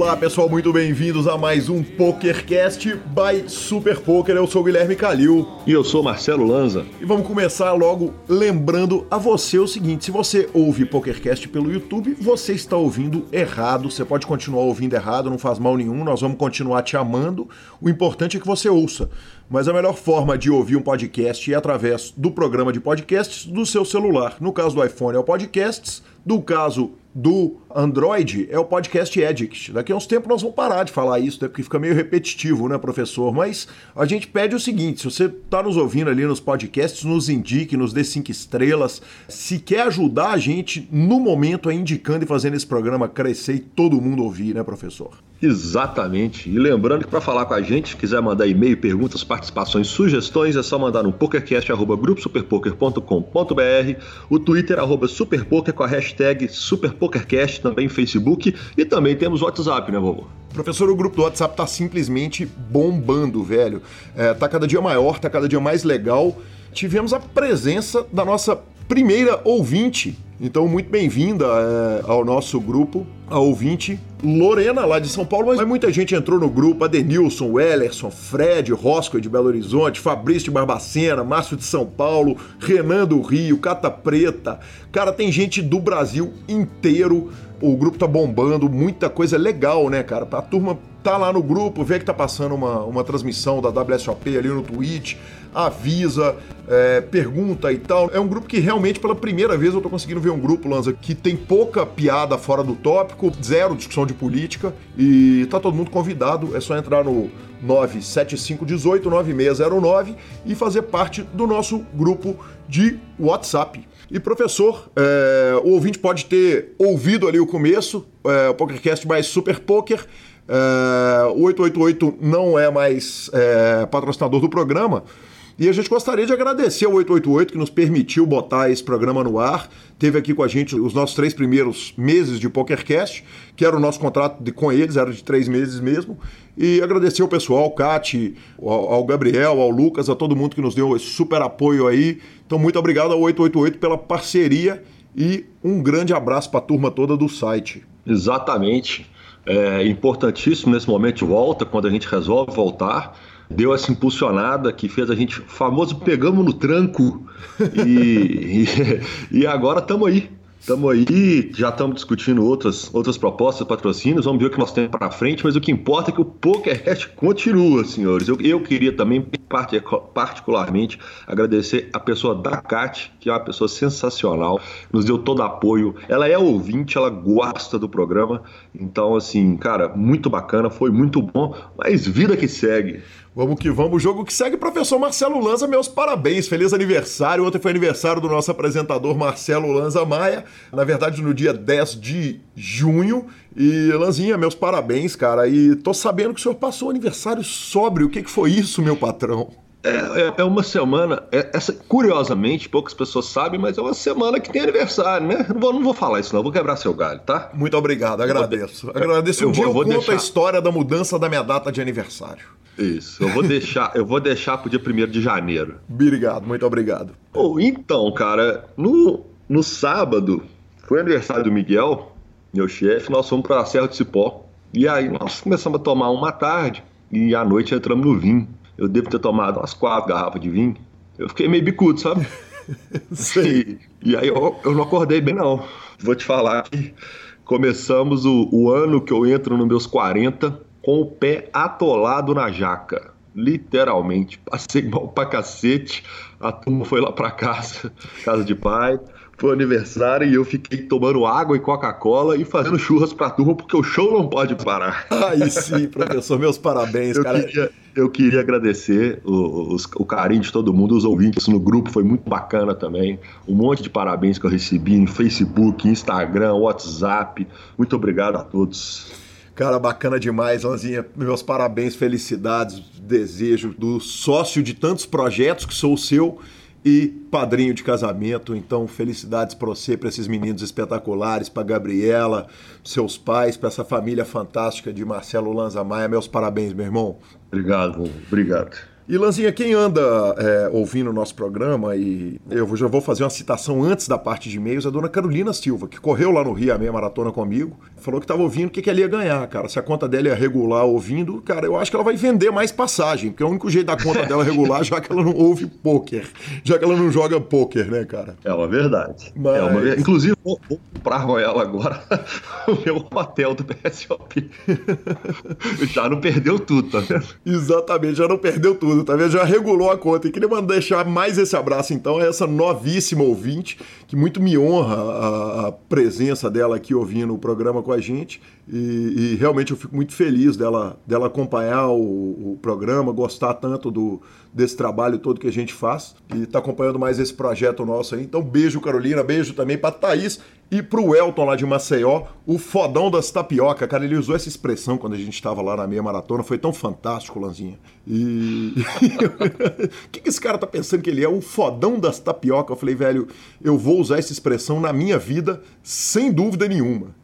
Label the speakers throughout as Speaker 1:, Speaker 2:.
Speaker 1: Olá pessoal, muito bem-vindos a mais um PokerCast by Super Poker. Eu sou o Guilherme Calil.
Speaker 2: E eu sou Marcelo Lanza.
Speaker 1: E vamos começar logo lembrando a você o seguinte: se você ouve PokerCast pelo YouTube, você está ouvindo errado. Você pode continuar ouvindo errado, não faz mal nenhum, nós vamos continuar te amando. O importante é que você ouça. Mas a melhor forma de ouvir um podcast é através do programa de podcasts do seu celular. No caso do iPhone é o Podcasts, do caso do Android é o podcast Addict. Daqui a uns tempos nós vamos parar de falar isso, né? porque fica meio repetitivo, né, professor? Mas a gente pede o seguinte: se você está nos ouvindo ali nos podcasts, nos indique, nos dê cinco estrelas. Se quer ajudar a gente no momento a indicando e fazendo esse programa crescer e todo mundo ouvir, né, professor?
Speaker 2: Exatamente. E lembrando que para falar com a gente, quiser mandar e-mail, perguntas, participações, sugestões, é só mandar no pokercast@gruposuperpoker.com.br, o Twitter arroba superpoker com a hashtag superpokercast, também Facebook e também temos o WhatsApp, né, vovô?
Speaker 1: Professor, o grupo do WhatsApp tá simplesmente bombando, velho. É, tá cada dia maior, tá cada dia mais legal. Tivemos a presença da nossa primeira ouvinte. Então, muito bem-vinda é, ao nosso grupo, a ouvinte Lorena, lá de São Paulo, mas muita gente entrou no grupo, Adenilson, Wellerson, Fred, Roscoe de Belo Horizonte, Fabrício de Barbacena, Márcio de São Paulo, Renan do Rio, Cata Preta. Cara, tem gente do Brasil inteiro. O grupo tá bombando, muita coisa legal, né, cara? A turma tá lá no grupo, vê que tá passando uma, uma transmissão da WSOP ali no Twitch, avisa, é, pergunta e tal. É um grupo que realmente, pela primeira vez, eu tô conseguindo ver um grupo, Lanza, que tem pouca piada fora do tópico, zero discussão de política e tá todo mundo convidado. É só entrar no 975189609 e fazer parte do nosso grupo de WhatsApp. E professor, é, o ouvinte pode ter ouvido ali o começo, é, o PokerCast mais Super Poker. É, o 888 não é mais é, patrocinador do programa, e a gente gostaria de agradecer ao 888 que nos permitiu botar esse programa no ar. Teve aqui com a gente os nossos três primeiros meses de PokerCast, que era o nosso contrato de, com eles, era de três meses mesmo. E agradecer ao pessoal, ao Cati, ao, ao Gabriel, ao Lucas, a todo mundo que nos deu esse super apoio aí. Então, muito obrigado ao 888 pela parceria e um grande abraço para a turma toda do site.
Speaker 2: Exatamente. É importantíssimo nesse momento de volta, quando a gente resolve voltar deu essa impulsionada que fez a gente famoso pegamos no tranco e, e, e agora estamos aí. Estamos aí, já estamos discutindo outras, outras propostas, patrocínios, vamos ver o que nós temos para frente, mas o que importa é que o PokerCast continua, senhores. Eu, eu queria também, particularmente, agradecer a pessoa da Cat, que é uma pessoa sensacional, nos deu todo apoio. Ela é ouvinte, ela gosta do programa, então, assim, cara, muito bacana, foi muito bom, mas vida que segue.
Speaker 1: Vamos que vamos. Jogo que segue, professor Marcelo Lanza, meus parabéns. Feliz aniversário. Ontem foi aniversário do nosso apresentador Marcelo Lanza Maia. Na verdade, no dia 10 de junho. E, Lanzinha, meus parabéns, cara. E tô sabendo que o senhor passou o aniversário sóbrio. O que, que foi isso, meu patrão?
Speaker 2: É, é, é, uma semana, é, essa, curiosamente, poucas pessoas sabem, mas é uma semana que tem aniversário, né? Não vou, não vou falar isso, não, vou quebrar seu galho, tá?
Speaker 1: Muito obrigado, agradeço. Eu agradeço. Um eu dia vou, eu conto deixar... a história da mudança da minha data de aniversário.
Speaker 2: Isso, eu vou deixar, eu vou deixar pro dia 1 de janeiro.
Speaker 1: Obrigado, muito obrigado.
Speaker 2: Oh, então, cara, no, no sábado, foi aniversário do Miguel, meu chefe, nós fomos pra Serra do Cipó. E aí nós começamos a tomar uma tarde e à noite entramos no vinho. Eu devo ter tomado umas quatro garrafas de vinho. Eu fiquei meio bicudo, sabe?
Speaker 1: Sim.
Speaker 2: E, e aí eu, eu não acordei bem, não. Vou te falar que começamos o, o ano que eu entro nos meus 40 com o pé atolado na jaca. Literalmente. Passei mal pra cacete. A turma foi lá pra casa, casa de pai. Foi aniversário e eu fiquei tomando água e Coca-Cola e fazendo churras pra turma, porque o show não pode parar.
Speaker 1: Aí sim, professor, meus parabéns,
Speaker 2: eu
Speaker 1: cara.
Speaker 2: Queria, eu queria agradecer o, o, o, carinho de todo mundo, os ouvintes no grupo, foi muito bacana também. Um monte de parabéns que eu recebi em Facebook, Instagram, WhatsApp. Muito obrigado a todos.
Speaker 1: Cara, bacana demais, Lanzinha. Meus parabéns, felicidades, desejo do sócio de tantos projetos que sou o seu e padrinho de casamento. Então, felicidades para você, para esses meninos espetaculares, para Gabriela, seus pais, para essa família fantástica de Marcelo Lanza Maia. Meus parabéns, meu irmão.
Speaker 2: Obrigado, obrigado.
Speaker 1: E Lanzinha, quem anda é, ouvindo o nosso programa, e eu já vou fazer uma citação antes da parte de e-mails, é a dona Carolina Silva, que correu lá no Rio a meia maratona comigo, falou que estava ouvindo o que, que ela ia ganhar, cara. Se a conta dela ia regular ouvindo, cara, eu acho que ela vai vender mais passagem, porque é o único jeito da conta dela regular, já que ela não ouve pôquer, já que ela não joga pôquer, né, cara?
Speaker 2: É uma verdade. Mas... É uma... Inclusive, vou, vou comprar com ela agora o meu hotel do PSOP. já não perdeu tudo, tá vendo?
Speaker 1: Exatamente, já não perdeu tudo tá vendo? Já regulou a conta. E queria deixar mais esse abraço, então, a essa novíssima ouvinte, que muito me honra a, a presença dela aqui ouvindo o programa com a gente. E, e, realmente eu fico muito feliz dela, dela acompanhar o, o programa, gostar tanto do, desse trabalho todo que a gente faz e tá acompanhando mais esse projeto nosso aí. Então, beijo, Carolina, beijo também pra Thaís e pro Elton lá de Maceió, o fodão das tapioca. Cara, ele usou essa expressão quando a gente estava lá na meia maratona, foi tão fantástico, Lanzinha. E. O que, que esse cara tá pensando que ele é? O fodão das tapioca. Eu falei, velho, eu vou usar essa expressão na minha vida sem dúvida nenhuma.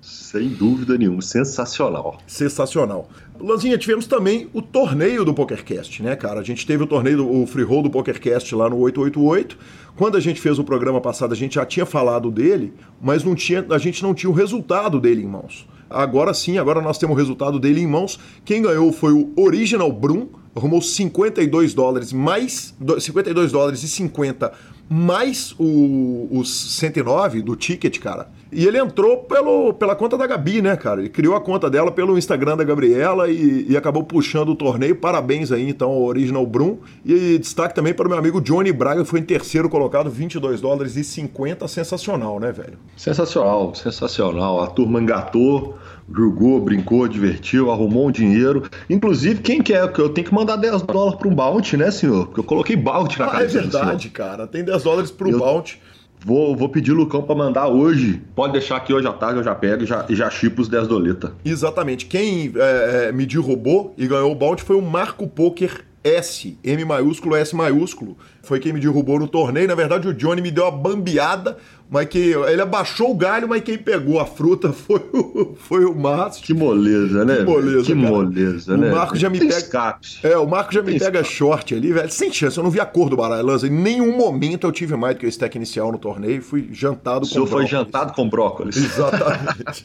Speaker 2: Sem dúvida nenhuma, sensacional.
Speaker 1: Sensacional. Lanzinha, tivemos também o torneio do PokerCast, né, cara? A gente teve o torneio, o free roll do PokerCast lá no 888. Quando a gente fez o programa passado, a gente já tinha falado dele, mas não tinha, a gente não tinha o resultado dele em mãos. Agora sim, agora nós temos o resultado dele em mãos. Quem ganhou foi o Original Brum, arrumou 52 dólares mais 52 dólares e 50 mais o, os 109 do ticket, cara. E ele entrou pelo, pela conta da Gabi, né, cara? Ele criou a conta dela pelo Instagram da Gabriela e, e acabou puxando o torneio. Parabéns aí, então, ao Original Brum. E destaque também para o meu amigo Johnny Braga, que foi em terceiro colocado, 22 dólares e 50. Sensacional, né, velho?
Speaker 2: Sensacional, sensacional. A turma engatou jogou, brincou, divertiu, arrumou um dinheiro. Inclusive, quem quer? Eu tenho que mandar 10 dólares para um bounty, né, senhor? Porque eu coloquei bounty na
Speaker 1: ah, É verdade, cara. Tem 10 dólares para o bounty.
Speaker 2: Vou, vou pedir o Lucão para mandar hoje. Pode deixar aqui hoje à tarde, eu já pego e já, já chipo os 10 doleta.
Speaker 1: Exatamente. Quem é, é, mediu robô e ganhou o bounty foi o Marco Poker S, M maiúsculo, S maiúsculo. Foi quem me derrubou no torneio. Na verdade, o Johnny me deu uma bambeada mas que ele abaixou o galho, mas quem pegou a fruta foi o, foi o Márcio.
Speaker 2: Que moleza, né?
Speaker 1: Que moleza,
Speaker 2: Que
Speaker 1: cara.
Speaker 2: moleza, né?
Speaker 1: O Marco já me
Speaker 2: Tem
Speaker 1: pega.
Speaker 2: Escape.
Speaker 1: É, o Marco já me Tem pega escape. short ali, velho. Sem chance, eu não vi a cor do baralho, Lanza. Em nenhum momento eu tive mais do que o stack inicial no torneio. Fui jantado o com
Speaker 2: brócolis. O senhor foi jantado com brócolis.
Speaker 1: Exatamente.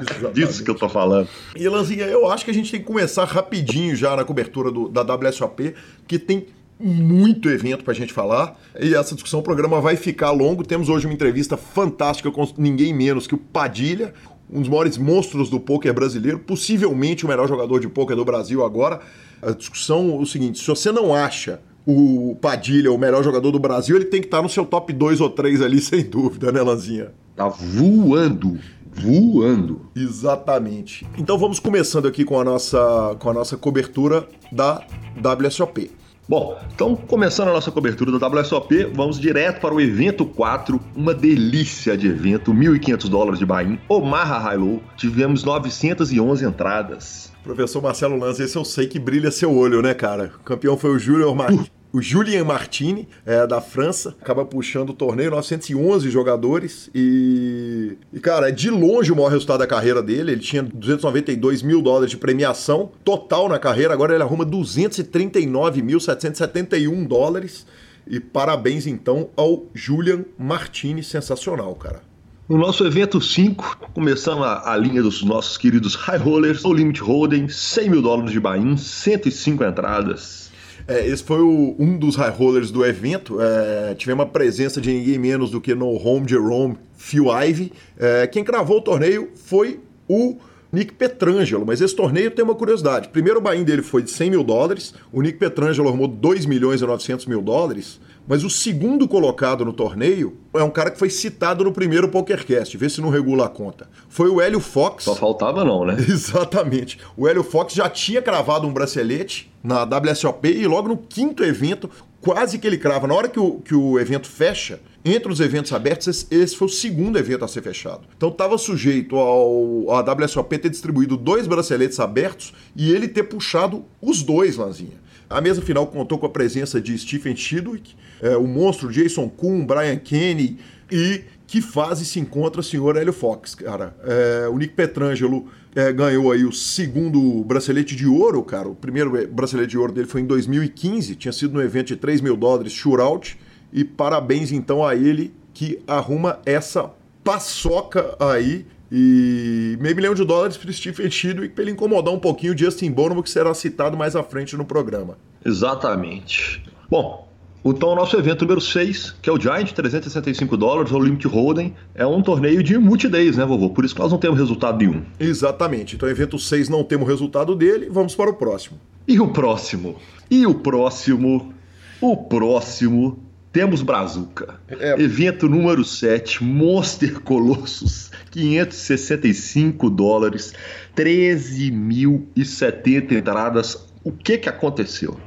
Speaker 1: Exatamente.
Speaker 2: Disso que eu tô falando.
Speaker 1: E, Lanzinha, eu acho que a gente tem que começar rapidinho já na cobertura do, da WSOP, que tem muito evento para a gente falar e essa discussão, o programa vai ficar longo. Temos hoje uma entrevista fantástica com ninguém menos que o Padilha, um dos maiores monstros do poker brasileiro, possivelmente o melhor jogador de poker do Brasil agora. A discussão é o seguinte: se você não acha o Padilha o melhor jogador do Brasil, ele tem que estar no seu top 2 ou 3 ali, sem dúvida, né, Lanzinha?
Speaker 2: Tá voando voando.
Speaker 1: Exatamente. Então vamos começando aqui com a nossa, com a nossa cobertura da WSOP.
Speaker 2: Bom, então começando a nossa cobertura do WSOP, vamos direto para o evento 4, uma delícia de evento, 1.500 dólares de buy-in, Omaha High tivemos 911 entradas.
Speaker 1: Professor Marcelo Lanza, esse eu sei que brilha seu olho, né, cara? O campeão foi o Júlio Martins o Julien Martini, é, da França, acaba puxando o torneio, 911 jogadores. E, e, cara, é de longe o maior resultado da carreira dele. Ele tinha 292 mil dólares de premiação total na carreira, agora ele arruma 239.771 dólares. E parabéns então ao Julian Martini, sensacional, cara.
Speaker 2: No nosso evento 5, começando a, a, linha dos nossos queridos high rollers, o Limit Holding, 100 mil dólares de buy-in, 105 entradas.
Speaker 1: É, esse foi o, um dos high rollers do evento. É, tivemos a presença de ninguém menos do que no Home Jerome Phil Ivey. É, quem cravou o torneio foi o Nick Petrangelo, mas esse torneio tem uma curiosidade. Primeiro o buy dele foi de 100 mil dólares, o Nick Petrangelo arrumou 2 milhões e 900 mil dólares, mas o segundo colocado no torneio é um cara que foi citado no primeiro PokerCast, vê se não regula a conta. Foi o Hélio Fox.
Speaker 2: Só faltava não, né?
Speaker 1: Exatamente. O Hélio Fox já tinha cravado um bracelete na WSOP e logo no quinto evento, quase que ele crava. Na hora que o, que o evento fecha, entre os eventos abertos, esse, esse foi o segundo evento a ser fechado. Então estava sujeito ao a WSOP ter distribuído dois braceletes abertos e ele ter puxado os dois, Lanzinha. A mesa final contou com a presença de Stephen Chidwick, é, o monstro Jason Kuhn, Brian Kenny e que fase se encontra o senhor Hélio Fox, cara. É, o Nick Petrangelo é, ganhou aí o segundo bracelete de ouro, cara. O primeiro é, bracelete de ouro dele foi em 2015, tinha sido no evento de 3 mil dólares shootout. E parabéns então a ele que arruma essa paçoca aí e meio milhão de dólares para Stephen Chidwick para ele incomodar um pouquinho o Justin Bonomo, que será citado mais à frente no programa.
Speaker 2: Exatamente. Bom, então o nosso evento número 6, que é o Giant, 365 dólares, o Limit Hold'em, é um torneio de multi-days, né, vovô? Por isso que nós não temos resultado nenhum.
Speaker 1: Exatamente. Então, evento 6 não temos resultado dele, vamos para o próximo.
Speaker 2: E o próximo? E o próximo? O próximo temos Brazuca. É. Evento número 7, Monster Colossus, 565 dólares, 13.070 entradas. O que que aconteceu?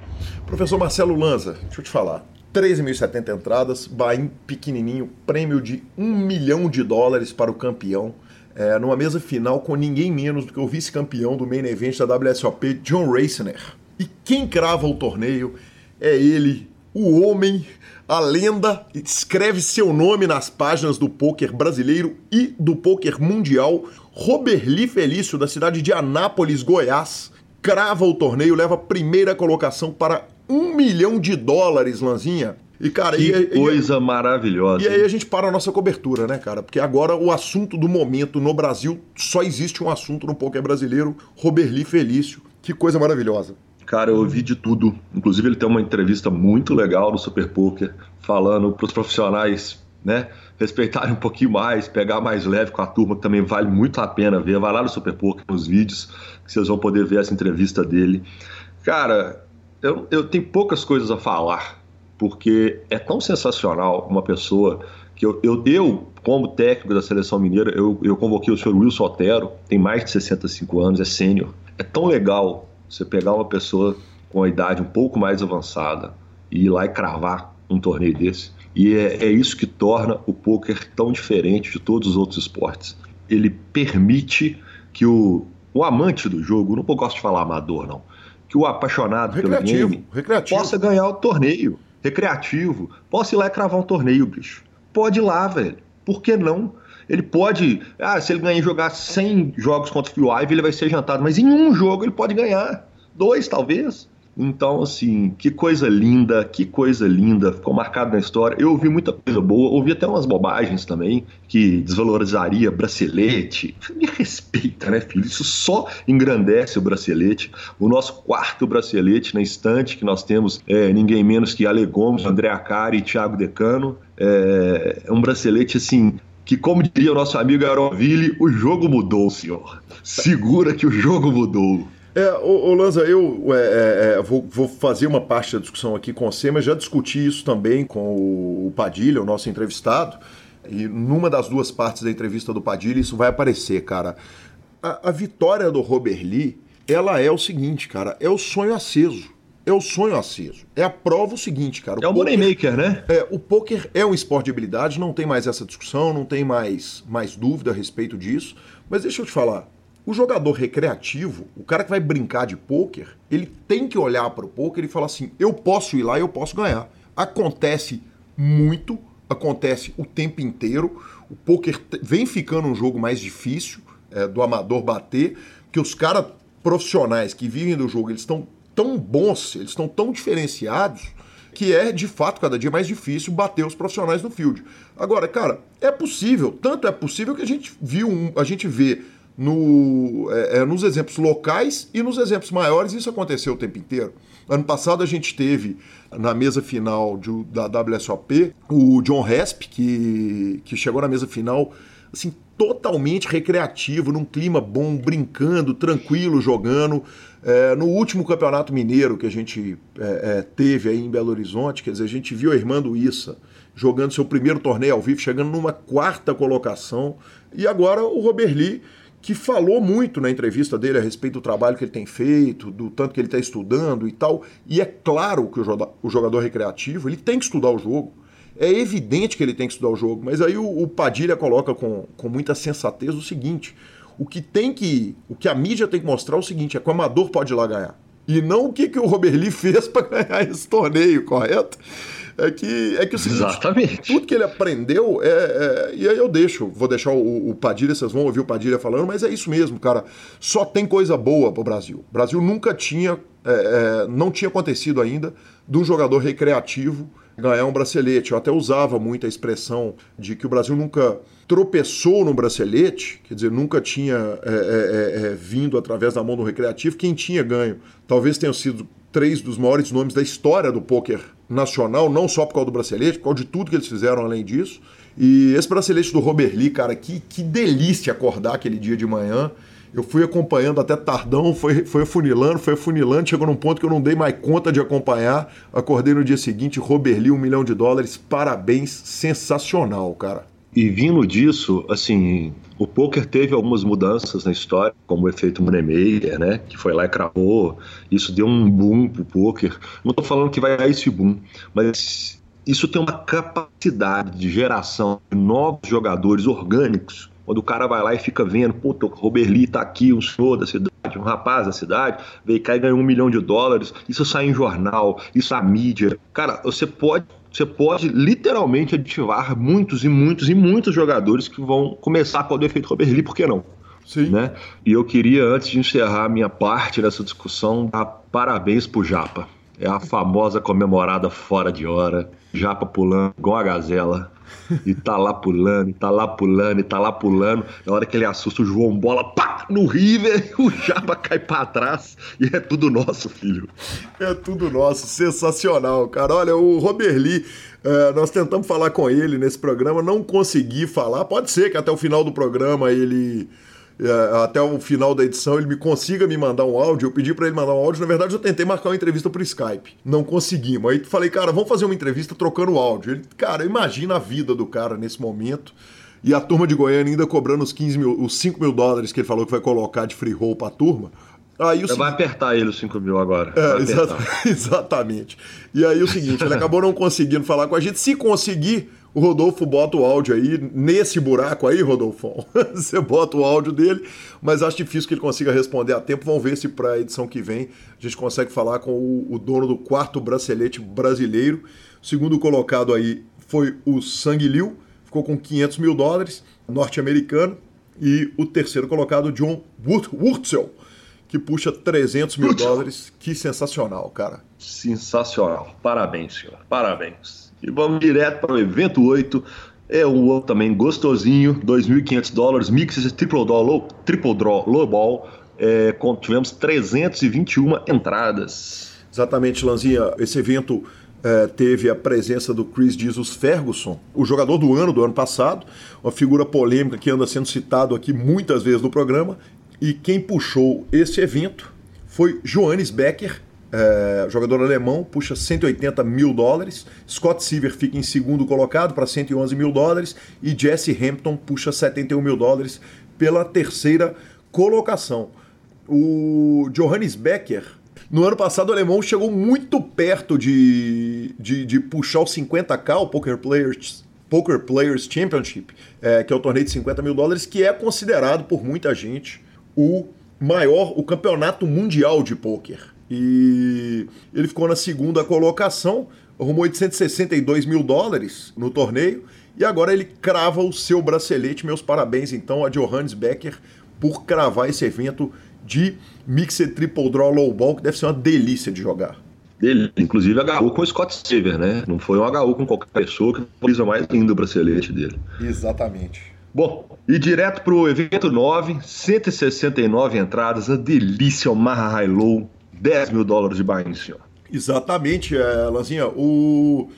Speaker 1: Professor Marcelo Lanza, deixa eu te falar. 13.070 entradas, Bahia pequenininho, prêmio de 1 milhão de dólares para o campeão. É, numa mesa final com ninguém menos do que o vice-campeão do main event da WSOP, John Raciner. E quem crava o torneio é ele, o homem a lenda escreve seu nome nas páginas do pôquer brasileiro e do pôquer mundial. Roberli Felício, da cidade de Anápolis, Goiás, crava o torneio, leva a primeira colocação para um milhão de dólares, Lanzinha.
Speaker 2: E, cara, que e, coisa e, maravilhosa.
Speaker 1: E aí a gente para a nossa cobertura, né, cara? Porque agora o assunto do momento no Brasil só existe um assunto no poker brasileiro, Roberli Felício. Que coisa maravilhosa.
Speaker 2: Cara, eu ouvi de tudo. Inclusive, ele tem uma entrevista muito legal no Super Poker, falando para os profissionais, né? Respeitarem um pouquinho mais, pegar mais leve com a turma, que também vale muito a pena ver. Vai lá no Super Poker, nos vídeos, que vocês vão poder ver essa entrevista dele. Cara, eu, eu tenho poucas coisas a falar, porque é tão sensacional uma pessoa que eu, eu, eu, como técnico da seleção mineira, eu, eu convoquei o senhor Wilson Otero, tem mais de 65 anos, é sênior. É tão legal você pegar uma pessoa com a idade um pouco mais avançada e ir lá e cravar um torneio desse. E é, é isso que torna o poker tão diferente de todos os outros esportes. Ele permite que o, o amante do jogo, não gosto de falar amador, não, que o apaixonado recreativo, pelo game recreativo. possa ganhar o torneio recreativo. Possa ir lá e cravar um torneio, bicho. Pode ir lá, velho. Por que não? Ele pode. Ah, se ele ganhar jogar 100 jogos contra o Phil ele vai ser jantado. Mas em um jogo ele pode ganhar. Dois, talvez. Então, assim, que coisa linda, que coisa linda, ficou marcado na história. Eu ouvi muita coisa boa, ouvi até umas bobagens também, que desvalorizaria bracelete. Me respeita, né, filho? Isso só engrandece o bracelete. O nosso quarto bracelete na estante, que nós temos é, ninguém menos que Ale Gomes, André Acari e Thiago Decano. É, é um bracelete, assim, que, como diria o nosso amigo Aeroville, o jogo mudou, senhor. Segura que o jogo mudou.
Speaker 1: É, ô, ô Lanza, eu é, é, é, vou, vou, fazer uma parte da discussão aqui com você, mas já discuti isso também com o Padilha, o nosso entrevistado, e numa das duas partes da entrevista do Padilha isso vai aparecer, cara. A, a vitória do Robert Lee, ela é o seguinte, cara, é o sonho aceso é o sonho aceso. É a prova o seguinte, cara.
Speaker 2: O é o poker, moneymaker, né?
Speaker 1: É, o poker é um esporte de habilidade, não tem mais essa discussão, não tem mais, mais dúvida a respeito disso. Mas deixa eu te falar, o jogador recreativo, o cara que vai brincar de poker, ele tem que olhar para o poker e falar assim: eu posso ir lá e eu posso ganhar. Acontece muito, acontece o tempo inteiro. O poker vem ficando um jogo mais difícil é, do amador bater, que os caras profissionais que vivem do jogo, eles estão tão bons, eles estão tão diferenciados que é de fato cada dia mais difícil bater os profissionais no field. Agora, cara, é possível, tanto é possível que a gente viu, um, a gente vê no, é, é, nos exemplos locais e nos exemplos maiores isso aconteceu o tempo inteiro. Ano passado a gente teve na mesa final de, da WSOP o John Resp, que, que chegou na mesa final assim, totalmente recreativo, num clima bom, brincando, tranquilo, jogando. É, no último campeonato mineiro que a gente é, é, teve aí em Belo Horizonte, quer dizer, a gente viu a irmã do Issa jogando seu primeiro torneio ao vivo, chegando numa quarta colocação. E agora o Robert Lee, que falou muito na entrevista dele a respeito do trabalho que ele tem feito, do tanto que ele está estudando e tal. E é claro que o jogador recreativo ele tem que estudar o jogo. É evidente que ele tem que estudar o jogo, mas aí o, o Padilha coloca com, com muita sensatez o seguinte: o que tem que. O que a mídia tem que mostrar é o seguinte: é que o amador pode ir lá ganhar. E não o que, que o Robert Lee fez para ganhar esse torneio, correto? É que, é que o seguinte,
Speaker 2: Exatamente.
Speaker 1: tudo que ele aprendeu, é, é, e aí eu deixo, vou deixar o, o Padilha, vocês vão ouvir o Padilha falando, mas é isso mesmo, cara. Só tem coisa boa pro Brasil. O Brasil nunca tinha, é, é, não tinha acontecido ainda, de um jogador recreativo ganhar um bracelete. Eu até usava muito a expressão de que o Brasil nunca tropeçou no bracelete, quer dizer, nunca tinha é, é, é, vindo através da mão do recreativo. Quem tinha ganho talvez tenham sido três dos maiores nomes da história do pôquer nacional, não só por causa do bracelete, por causa de tudo que eles fizeram além disso. E esse bracelete do Robert Lee, cara, que, que delícia acordar aquele dia de manhã. Eu fui acompanhando até tardão, foi, foi afunilando, foi afunilando, chegou num ponto que eu não dei mais conta de acompanhar. Acordei no dia seguinte, Robert Lee, um milhão de dólares, parabéns, sensacional, cara.
Speaker 2: E vindo disso, assim, o poker teve algumas mudanças na história, como o efeito Moneymaker, né, que foi lá e cravou. Isso deu um boom pro poker. Não estou falando que vai dar esse boom, mas isso tem uma capacidade de geração de novos jogadores orgânicos. Quando o cara vai lá e fica vendo, puta, o Robert Lee tá aqui, um senhor da cidade, um rapaz da cidade, veio cá e ganhou um milhão de dólares, isso sai em jornal, isso a mídia. Cara, você pode você pode literalmente ativar muitos e muitos e muitos jogadores que vão começar com o efeito Robert Lee, por que não?
Speaker 1: Sim.
Speaker 2: Né? E eu queria, antes de encerrar a minha parte dessa discussão, dar parabéns pro Japa. É a famosa comemorada fora de hora. Japa pulando igual a gazela. E tá lá pulando, tá lá pulando, e tá lá pulando. Na hora que ele assusta o João Bola, pá, no River, o Japa cai pra trás. E é tudo nosso, filho.
Speaker 1: É tudo nosso, sensacional, cara. Olha, o Robert Lee, é, nós tentamos falar com ele nesse programa, não consegui falar. Pode ser que até o final do programa ele até o final da edição ele me consiga me mandar um áudio. Eu pedi para ele mandar um áudio. Na verdade, eu tentei marcar uma entrevista por Skype. Não conseguimos. Aí falei, cara, vamos fazer uma entrevista trocando áudio. Ele, cara, imagina a vida do cara nesse momento. E a turma de Goiânia ainda cobrando os 15 mil, os 5 mil dólares que ele falou que vai colocar de free roll pra turma.
Speaker 2: Aí, Você vai apertar ele os 5 mil agora.
Speaker 1: É, exata, exatamente. E aí o seguinte, ele acabou não conseguindo falar com a gente. Se conseguir, o Rodolfo bota o áudio aí, nesse buraco aí, Rodolfo. Você bota o áudio dele, mas acho difícil que ele consiga responder a tempo. Vamos ver se para a edição que vem a gente consegue falar com o, o dono do quarto bracelete brasileiro. O segundo colocado aí foi o Sangue Liu, ficou com 500 mil dólares, norte-americano. E o terceiro colocado, John Wurtzel, que puxa 300 mil dólares. Que sensacional, cara.
Speaker 2: Sensacional. Parabéns, senhor. Parabéns. E vamos direto para o evento 8. É um outro também gostosinho, 2.500 dólares, Mixes Triple Draw, low, triple draw Low Ball. É, tivemos 321 entradas.
Speaker 1: Exatamente, Lanzinha. Esse evento é, teve a presença do Chris Jesus Ferguson, o jogador do ano do ano passado, uma figura polêmica que anda sendo citado aqui muitas vezes no programa. E quem puxou esse evento foi Johannes Becker, é, jogador alemão, puxa 180 mil dólares. Scott Seaver fica em segundo colocado para 111 mil dólares. E Jesse Hampton puxa 71 mil dólares pela terceira colocação. O Johannes Becker, no ano passado, o alemão chegou muito perto de, de, de puxar o 50k, o Poker Players, Poker Players Championship, é, que é o torneio de 50 mil dólares, que é considerado por muita gente o maior, o campeonato mundial de pôquer. E ele ficou na segunda colocação, arrumou 862 mil dólares no torneio e agora ele crava o seu bracelete. Meus parabéns então a Johannes Becker por cravar esse evento de Mixed Triple Draw Low Ball, que deve ser uma delícia de jogar.
Speaker 2: Ele, inclusive, agarrou com o Scott Seaver, né? Não foi um agarrou com qualquer pessoa que precisa mais lindo o bracelete dele.
Speaker 1: Exatamente.
Speaker 2: Bom, e direto para o evento 9, 169 entradas, a delícia Omaha High Low, 10 mil dólares de buy senhor.
Speaker 1: Exatamente, é, Lanzinha. O,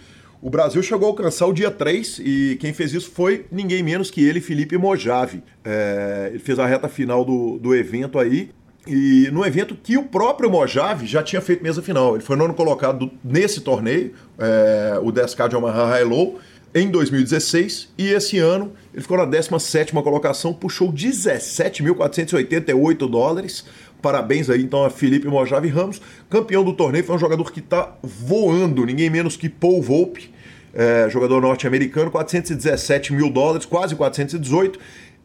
Speaker 1: o Brasil chegou a alcançar o dia 3 e quem fez isso foi ninguém menos que ele, Felipe Mojave. É, ele fez a reta final do, do evento aí. E no evento que o próprio Mojave já tinha feito mesa final. Ele foi nono colocado nesse torneio, é, o 10K de Omaha High Low em 2016 e esse ano ele ficou na 17 colocação, puxou 17.488 dólares. Parabéns aí então a Felipe Mojave Ramos, campeão do torneio, foi um jogador que está voando, ninguém menos que Paul Volpe, é, jogador norte-americano, 417 mil dólares, quase 418.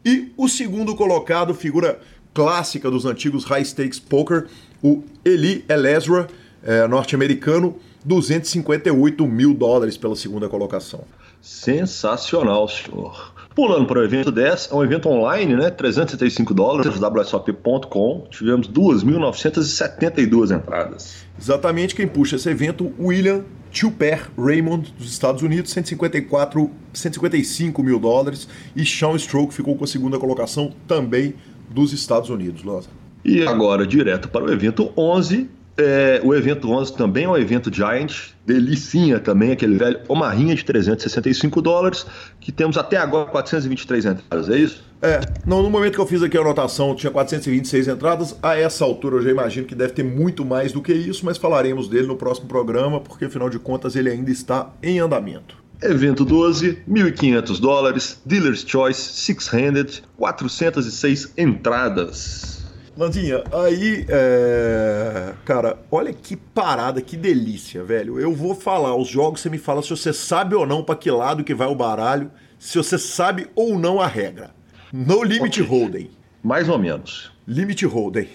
Speaker 1: E o segundo colocado, figura clássica dos antigos high stakes poker, o Eli Elezra, é, norte-americano, 258 mil dólares pela segunda colocação.
Speaker 2: Sensacional, senhor. Pulando para o evento 10, é um evento online, né? 375 dólares, wsop.com. Tivemos 2.972 entradas.
Speaker 1: Exatamente quem puxa esse evento, William Chuper Raymond, dos Estados Unidos, 154, 155 mil dólares. E Sean Stroke ficou com a segunda colocação também dos Estados Unidos, Loza.
Speaker 2: E agora, direto para o evento 11, é, o evento 11 também é um evento Giant, delicinha também, aquele velho Omarrinha de 365 dólares, que temos até agora 423 entradas, é isso?
Speaker 1: É, não, no momento que eu fiz aqui a anotação, tinha 426 entradas. A essa altura eu já imagino que deve ter muito mais do que isso, mas falaremos dele no próximo programa, porque afinal de contas ele ainda está em andamento.
Speaker 2: Evento 12, 1.500 dólares, Dealer's Choice, Six-Handed, 406 entradas.
Speaker 1: Landinha, aí, é... cara, olha que parada, que delícia, velho. Eu vou falar os jogos, você me fala se você sabe ou não para que lado que vai o baralho, se você sabe ou não a regra. No Limit okay. Hold'em.
Speaker 2: Mais ou menos.
Speaker 1: Limit Hold'em.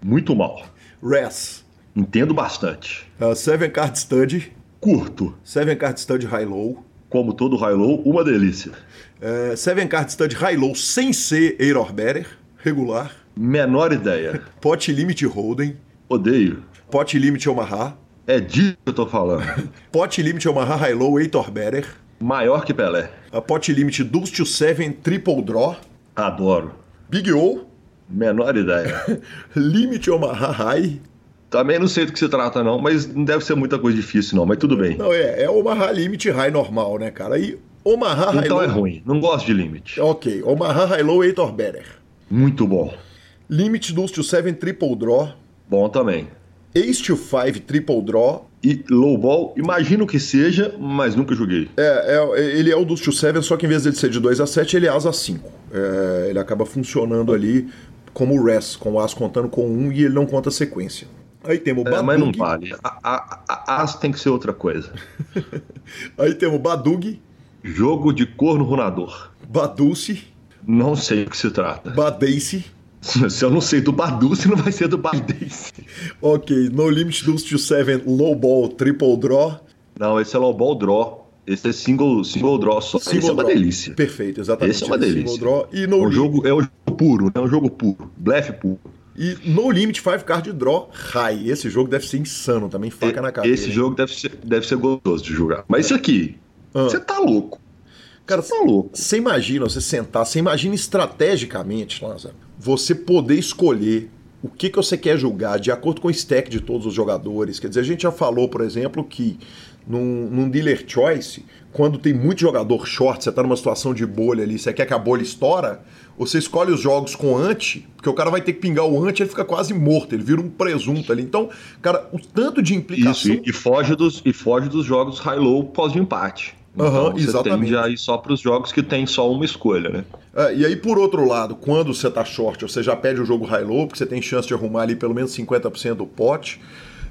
Speaker 2: Muito mal.
Speaker 1: Res.
Speaker 2: Entendo bastante.
Speaker 1: Uh, seven Card Study.
Speaker 2: Curto.
Speaker 1: Seven Card Study High Low.
Speaker 2: Como todo High Low, uma delícia.
Speaker 1: Uh, seven Card Study High Low sem ser Error Better. Regular.
Speaker 2: Menor ideia.
Speaker 1: Pot Limit Hold'em.
Speaker 2: Odeio.
Speaker 1: Pot Limit Omaha.
Speaker 2: É disso que eu tô falando.
Speaker 1: Pot Limit Omaha High Low Heitor Better.
Speaker 2: Maior que Pelé.
Speaker 1: A Pot Limit Deuce to Seven Triple Draw.
Speaker 2: Adoro.
Speaker 1: Big O.
Speaker 2: Menor ideia.
Speaker 1: Limit Omaha High.
Speaker 2: Também não sei do que se trata, não, mas não deve ser muita coisa difícil, não, mas tudo bem.
Speaker 1: Não, é, é Omaha Limit High normal, né, cara? E Omaha
Speaker 2: High Então Low... é ruim, não gosto de limit.
Speaker 1: Ok, Omaha High Low Heitor Better.
Speaker 2: Muito bom.
Speaker 1: Limit Deuce to 7 Triple Draw.
Speaker 2: Bom também.
Speaker 1: Ace to 5 Triple Draw.
Speaker 2: E Low Ball, imagino que seja, mas nunca joguei.
Speaker 1: É, é ele é o Deuce to 7, só que em vez de ser de 2 a 7, ele é asa 5. É, ele acaba funcionando ali como Res, com o As contando com 1 um, e ele não conta sequência. Aí temos o
Speaker 2: Badug. É, mas não vale. A, a, a, As tem que ser outra coisa.
Speaker 1: Aí temos o Badug.
Speaker 2: Jogo de corno runador.
Speaker 1: Baduce.
Speaker 2: Não sei o que se trata.
Speaker 1: Badace.
Speaker 2: Se eu não sei do Baduce, não vai ser do Badace.
Speaker 1: ok, No Limit Deuce to 7 Low Ball Triple Draw.
Speaker 2: Não, esse é Low Ball Draw. Esse é single, single draw só. Single esse é uma delícia.
Speaker 1: Perfeito, exatamente.
Speaker 2: Esse é uma delícia.
Speaker 1: Single draw e no
Speaker 2: é um jogo, é um jogo puro, é um jogo puro. Blefe puro.
Speaker 1: E No Limit 5 Card Draw High. Esse jogo deve ser insano também, faca
Speaker 2: e,
Speaker 1: na cabeça.
Speaker 2: Esse jogo deve ser, deve ser gostoso de jogar. Mas isso aqui, ah. você tá louco.
Speaker 1: Cara, você tá louco. Você imagina você sentar, você imagina estrategicamente, Lázaro, você poder escolher o que, que você quer julgar de acordo com o stack de todos os jogadores. Quer dizer, a gente já falou, por exemplo, que num, num dealer choice, quando tem muito jogador short, você está numa situação de bolha ali, você quer que a bolha estoura, você escolhe os jogos com ante, porque o cara vai ter que pingar o ante, ele fica quase morto, ele vira um presunto ali. Então, cara, o tanto de implicação.
Speaker 2: Isso, e, e foge dos, e foge dos jogos high-low pós de empate. Então, uhum, você exatamente. tende a ir só para os jogos que tem só uma escolha, né?
Speaker 1: É, e aí, por outro lado, quando você tá short, você já pede o jogo high-low, porque você tem chance de arrumar ali pelo menos 50% do pote.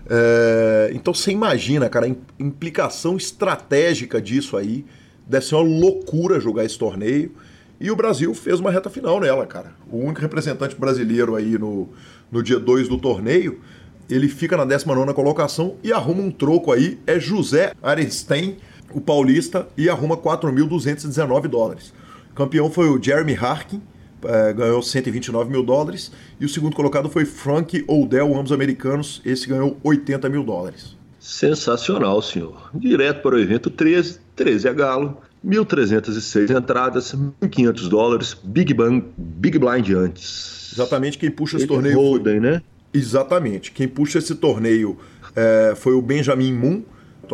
Speaker 1: É, então você imagina, cara, a implicação estratégica disso aí. Deve ser uma loucura jogar esse torneio. E o Brasil fez uma reta final nela, cara. O único representante brasileiro aí no, no dia 2 do torneio, ele fica na 19 colocação e arruma um troco aí. É José Arenstein o paulista e arruma 4.219 dólares. O campeão foi o Jeremy Harkin, é, ganhou 129 mil dólares. E o segundo colocado foi Frank Odell, ambos americanos. Esse ganhou 80 mil dólares.
Speaker 2: Sensacional, senhor. Direto para o evento 13, 13 é galo. 1.306 entradas, 1.500 dólares, Big Bang, Big Blind antes.
Speaker 1: Exatamente, quem puxa esse Ele torneio. Holden,
Speaker 2: foi... né?
Speaker 1: Exatamente, quem puxa esse torneio é, foi o Benjamin Moon,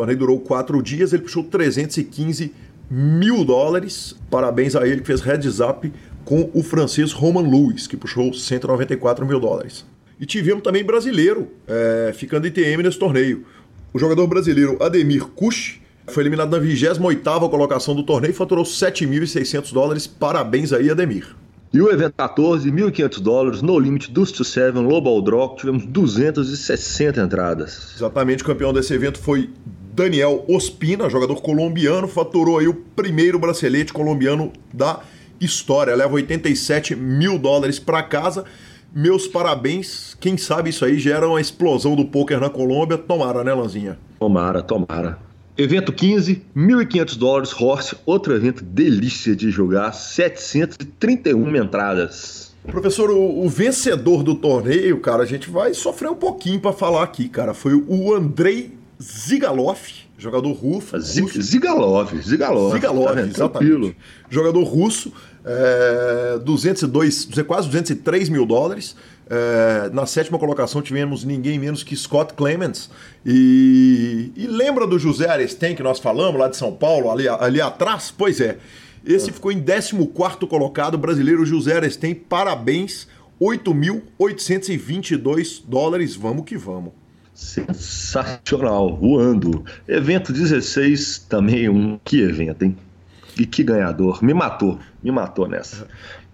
Speaker 1: torneio durou quatro dias, ele puxou 315 mil dólares. Parabéns a ele que fez heads up com o francês Roman Lewis, que puxou 194 mil dólares. E tivemos também brasileiro é, ficando em TM nesse torneio. O jogador brasileiro Ademir Kush foi eliminado na 28ª colocação do torneio e faturou 7.600 dólares. Parabéns aí, Ademir.
Speaker 2: E o evento 14, 1.500 dólares, no limit, Dust to Seven, Global Draw, tivemos 260 entradas.
Speaker 1: Exatamente, o campeão desse evento foi Daniel Ospina, jogador colombiano, faturou aí o primeiro bracelete colombiano da história. Leva 87 mil dólares para casa. Meus parabéns. Quem sabe isso aí gera uma explosão do poker na Colômbia. Tomara, né, Lanzinha?
Speaker 2: Tomara, tomara. Evento 15, 1.500 dólares, Horse, outro evento delícia de jogar, 731 entradas.
Speaker 1: Professor, o, o, vencedor do torneio, cara, a gente vai sofrer um pouquinho para falar aqui, cara. Foi o Andrei Zigalov, jogador russo.
Speaker 2: Zigalov, Zigalov.
Speaker 1: Zigalov, tá exatamente. Jogador russo, é, 202, quase 203 mil dólares. É, na sétima colocação tivemos ninguém menos que Scott Clements. E, e lembra do José Aresten que nós falamos lá de São Paulo, ali, ali atrás? Pois é. Esse ficou em 14 colocado, brasileiro José Aresten. Parabéns, 8.822 dólares. Vamos que vamos.
Speaker 2: Sensacional, voando. Evento 16, também um. Que evento, hein? E que ganhador. Me matou, me matou nessa.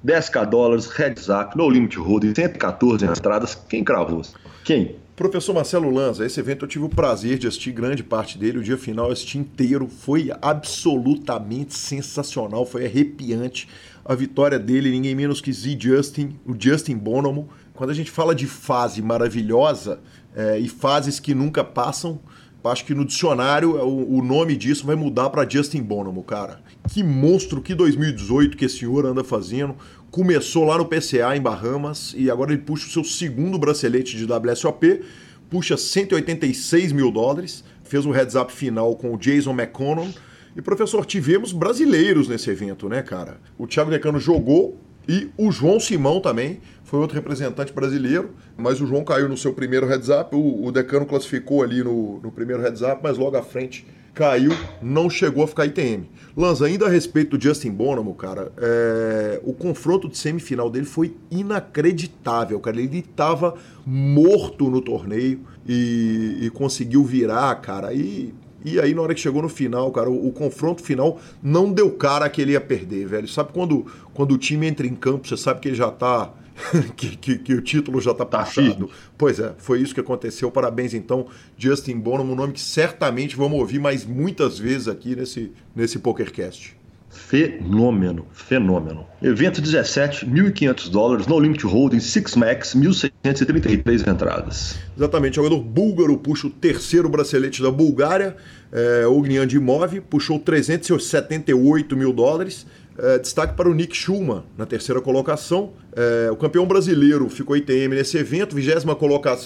Speaker 2: 10k dólares, heads up, no limit holding, 114 entradas. Quem cravou? Quem?
Speaker 1: Professor Marcelo Lanza, esse evento eu tive o prazer de assistir grande parte dele. O dia final eu assisti inteiro. Foi absolutamente sensacional, foi arrepiante. A vitória dele, ninguém menos que Z Justin, o Justin Bonomo. Quando a gente fala de fase maravilhosa, é, e fases que nunca passam. Acho que no dicionário o, o nome disso vai mudar para Justin Bonomo, cara. Que monstro, que 2018 que esse senhor anda fazendo. Começou lá no PCA em Bahamas e agora ele puxa o seu segundo bracelete de WSOP, puxa 186 mil dólares, fez o heads up final com o Jason McConnell. E professor, tivemos brasileiros nesse evento, né, cara? O Thiago Decano jogou e o João Simão também foi outro representante brasileiro, mas o João caiu no seu primeiro heads up. O, o Decano classificou ali no, no primeiro heads up, mas logo à frente caiu, não chegou a ficar ITM. Lanza, ainda a respeito do Justin Bonham, cara, é... o confronto de semifinal dele foi inacreditável, cara. Ele estava morto no torneio e, e conseguiu virar, cara. E e aí, na hora que chegou no final, cara, o, o, confronto final não deu cara que ele ia perder, velho. Sabe quando, quando o time entra em campo, você sabe que ele já tá que, que, que, o título já está tá puxado. Pois é, foi isso que aconteceu. Parabéns então, Justin Bonham, um nome que certamente vamos ouvir mais muitas vezes aqui nesse, nesse PokerCast.
Speaker 2: Fenômeno, fenômeno. Evento 17, 1.500 dólares, no limit holding, Six Max, 1.633 entradas.
Speaker 1: Exatamente, o jogador búlgaro puxa o terceiro bracelete da Bulgária, é, Ognian Dimov, puxou 378 mil dólares. É, destaque para o Nick Schulman na terceira colocação. É, o campeão brasileiro ficou ITM nesse evento, 26 coloca...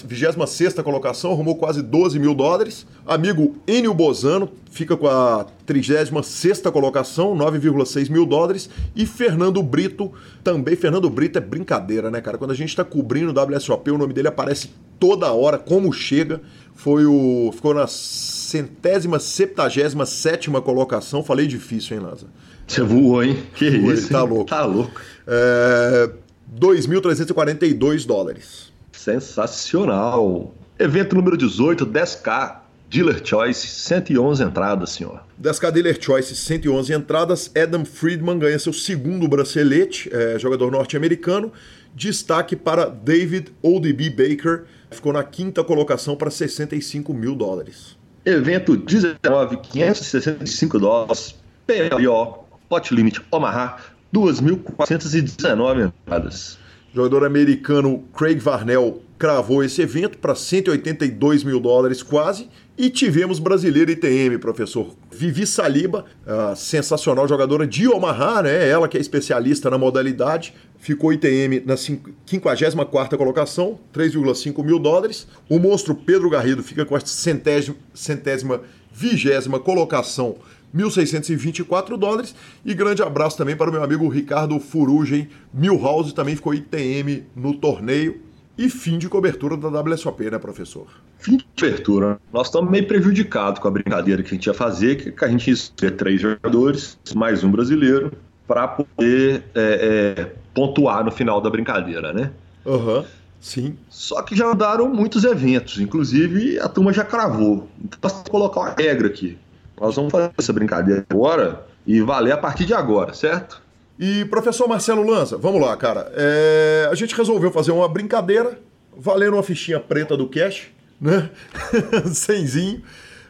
Speaker 1: colocação, arrumou quase 12 mil dólares. Amigo Enio Bozano fica com a 36 colocação, 9,6 mil dólares. E Fernando Brito, também. Fernando Brito é brincadeira, né, cara? Quando a gente está cobrindo o WSOP, o nome dele aparece toda hora, como chega. Foi o. Ficou na centésima, septagésima sétima colocação. Falei difícil, hein, Lázaro?
Speaker 2: Você voou, hein? Que Voou, isso?
Speaker 1: Tá louco.
Speaker 2: Tá louco.
Speaker 1: É, 2.342 dólares.
Speaker 2: Sensacional. Evento número 18, 10K. Dealer Choice, 111 entradas, senhor.
Speaker 1: 10K Dealer Choice, 111 entradas. Adam Friedman ganha seu segundo bracelete, é, jogador norte-americano. Destaque para David ODB Baker, ficou na quinta colocação para 65 mil dólares.
Speaker 2: Evento 19, 565 dólares. PLO, Pot Limit Omaha, 2.419 entradas.
Speaker 1: Jogador americano Craig Varnell cravou esse evento para 182 mil dólares quase. E tivemos brasileira ITM, professor. Vivi Saliba, sensacional jogadora de Omaha, né? Ela que é especialista na modalidade. Ficou ITM na 54 colocação, 3,5 mil dólares. O monstro Pedro Garrido fica com a centésima, centésima vigésima colocação, 1.624 dólares. E grande abraço também para o meu amigo Ricardo Furugem, Milhouse, também ficou ITM no torneio. E fim de cobertura da WSOP, né, professor?
Speaker 2: Fim de cobertura. Nós estamos meio prejudicados com a brincadeira que a gente ia fazer, que a gente ia ter três jogadores, mais um brasileiro, para poder é, é, pontuar no final da brincadeira, né?
Speaker 1: Aham. Uhum. Sim.
Speaker 2: Só que já andaram muitos eventos, inclusive a turma já cravou. Então nós temos que colocar uma regra aqui. Nós vamos fazer essa brincadeira agora e valer a partir de agora, certo?
Speaker 1: E professor Marcelo Lanza, vamos lá, cara. É... A gente resolveu fazer uma brincadeira, valendo uma fichinha preta do cash, né? Cenzinho.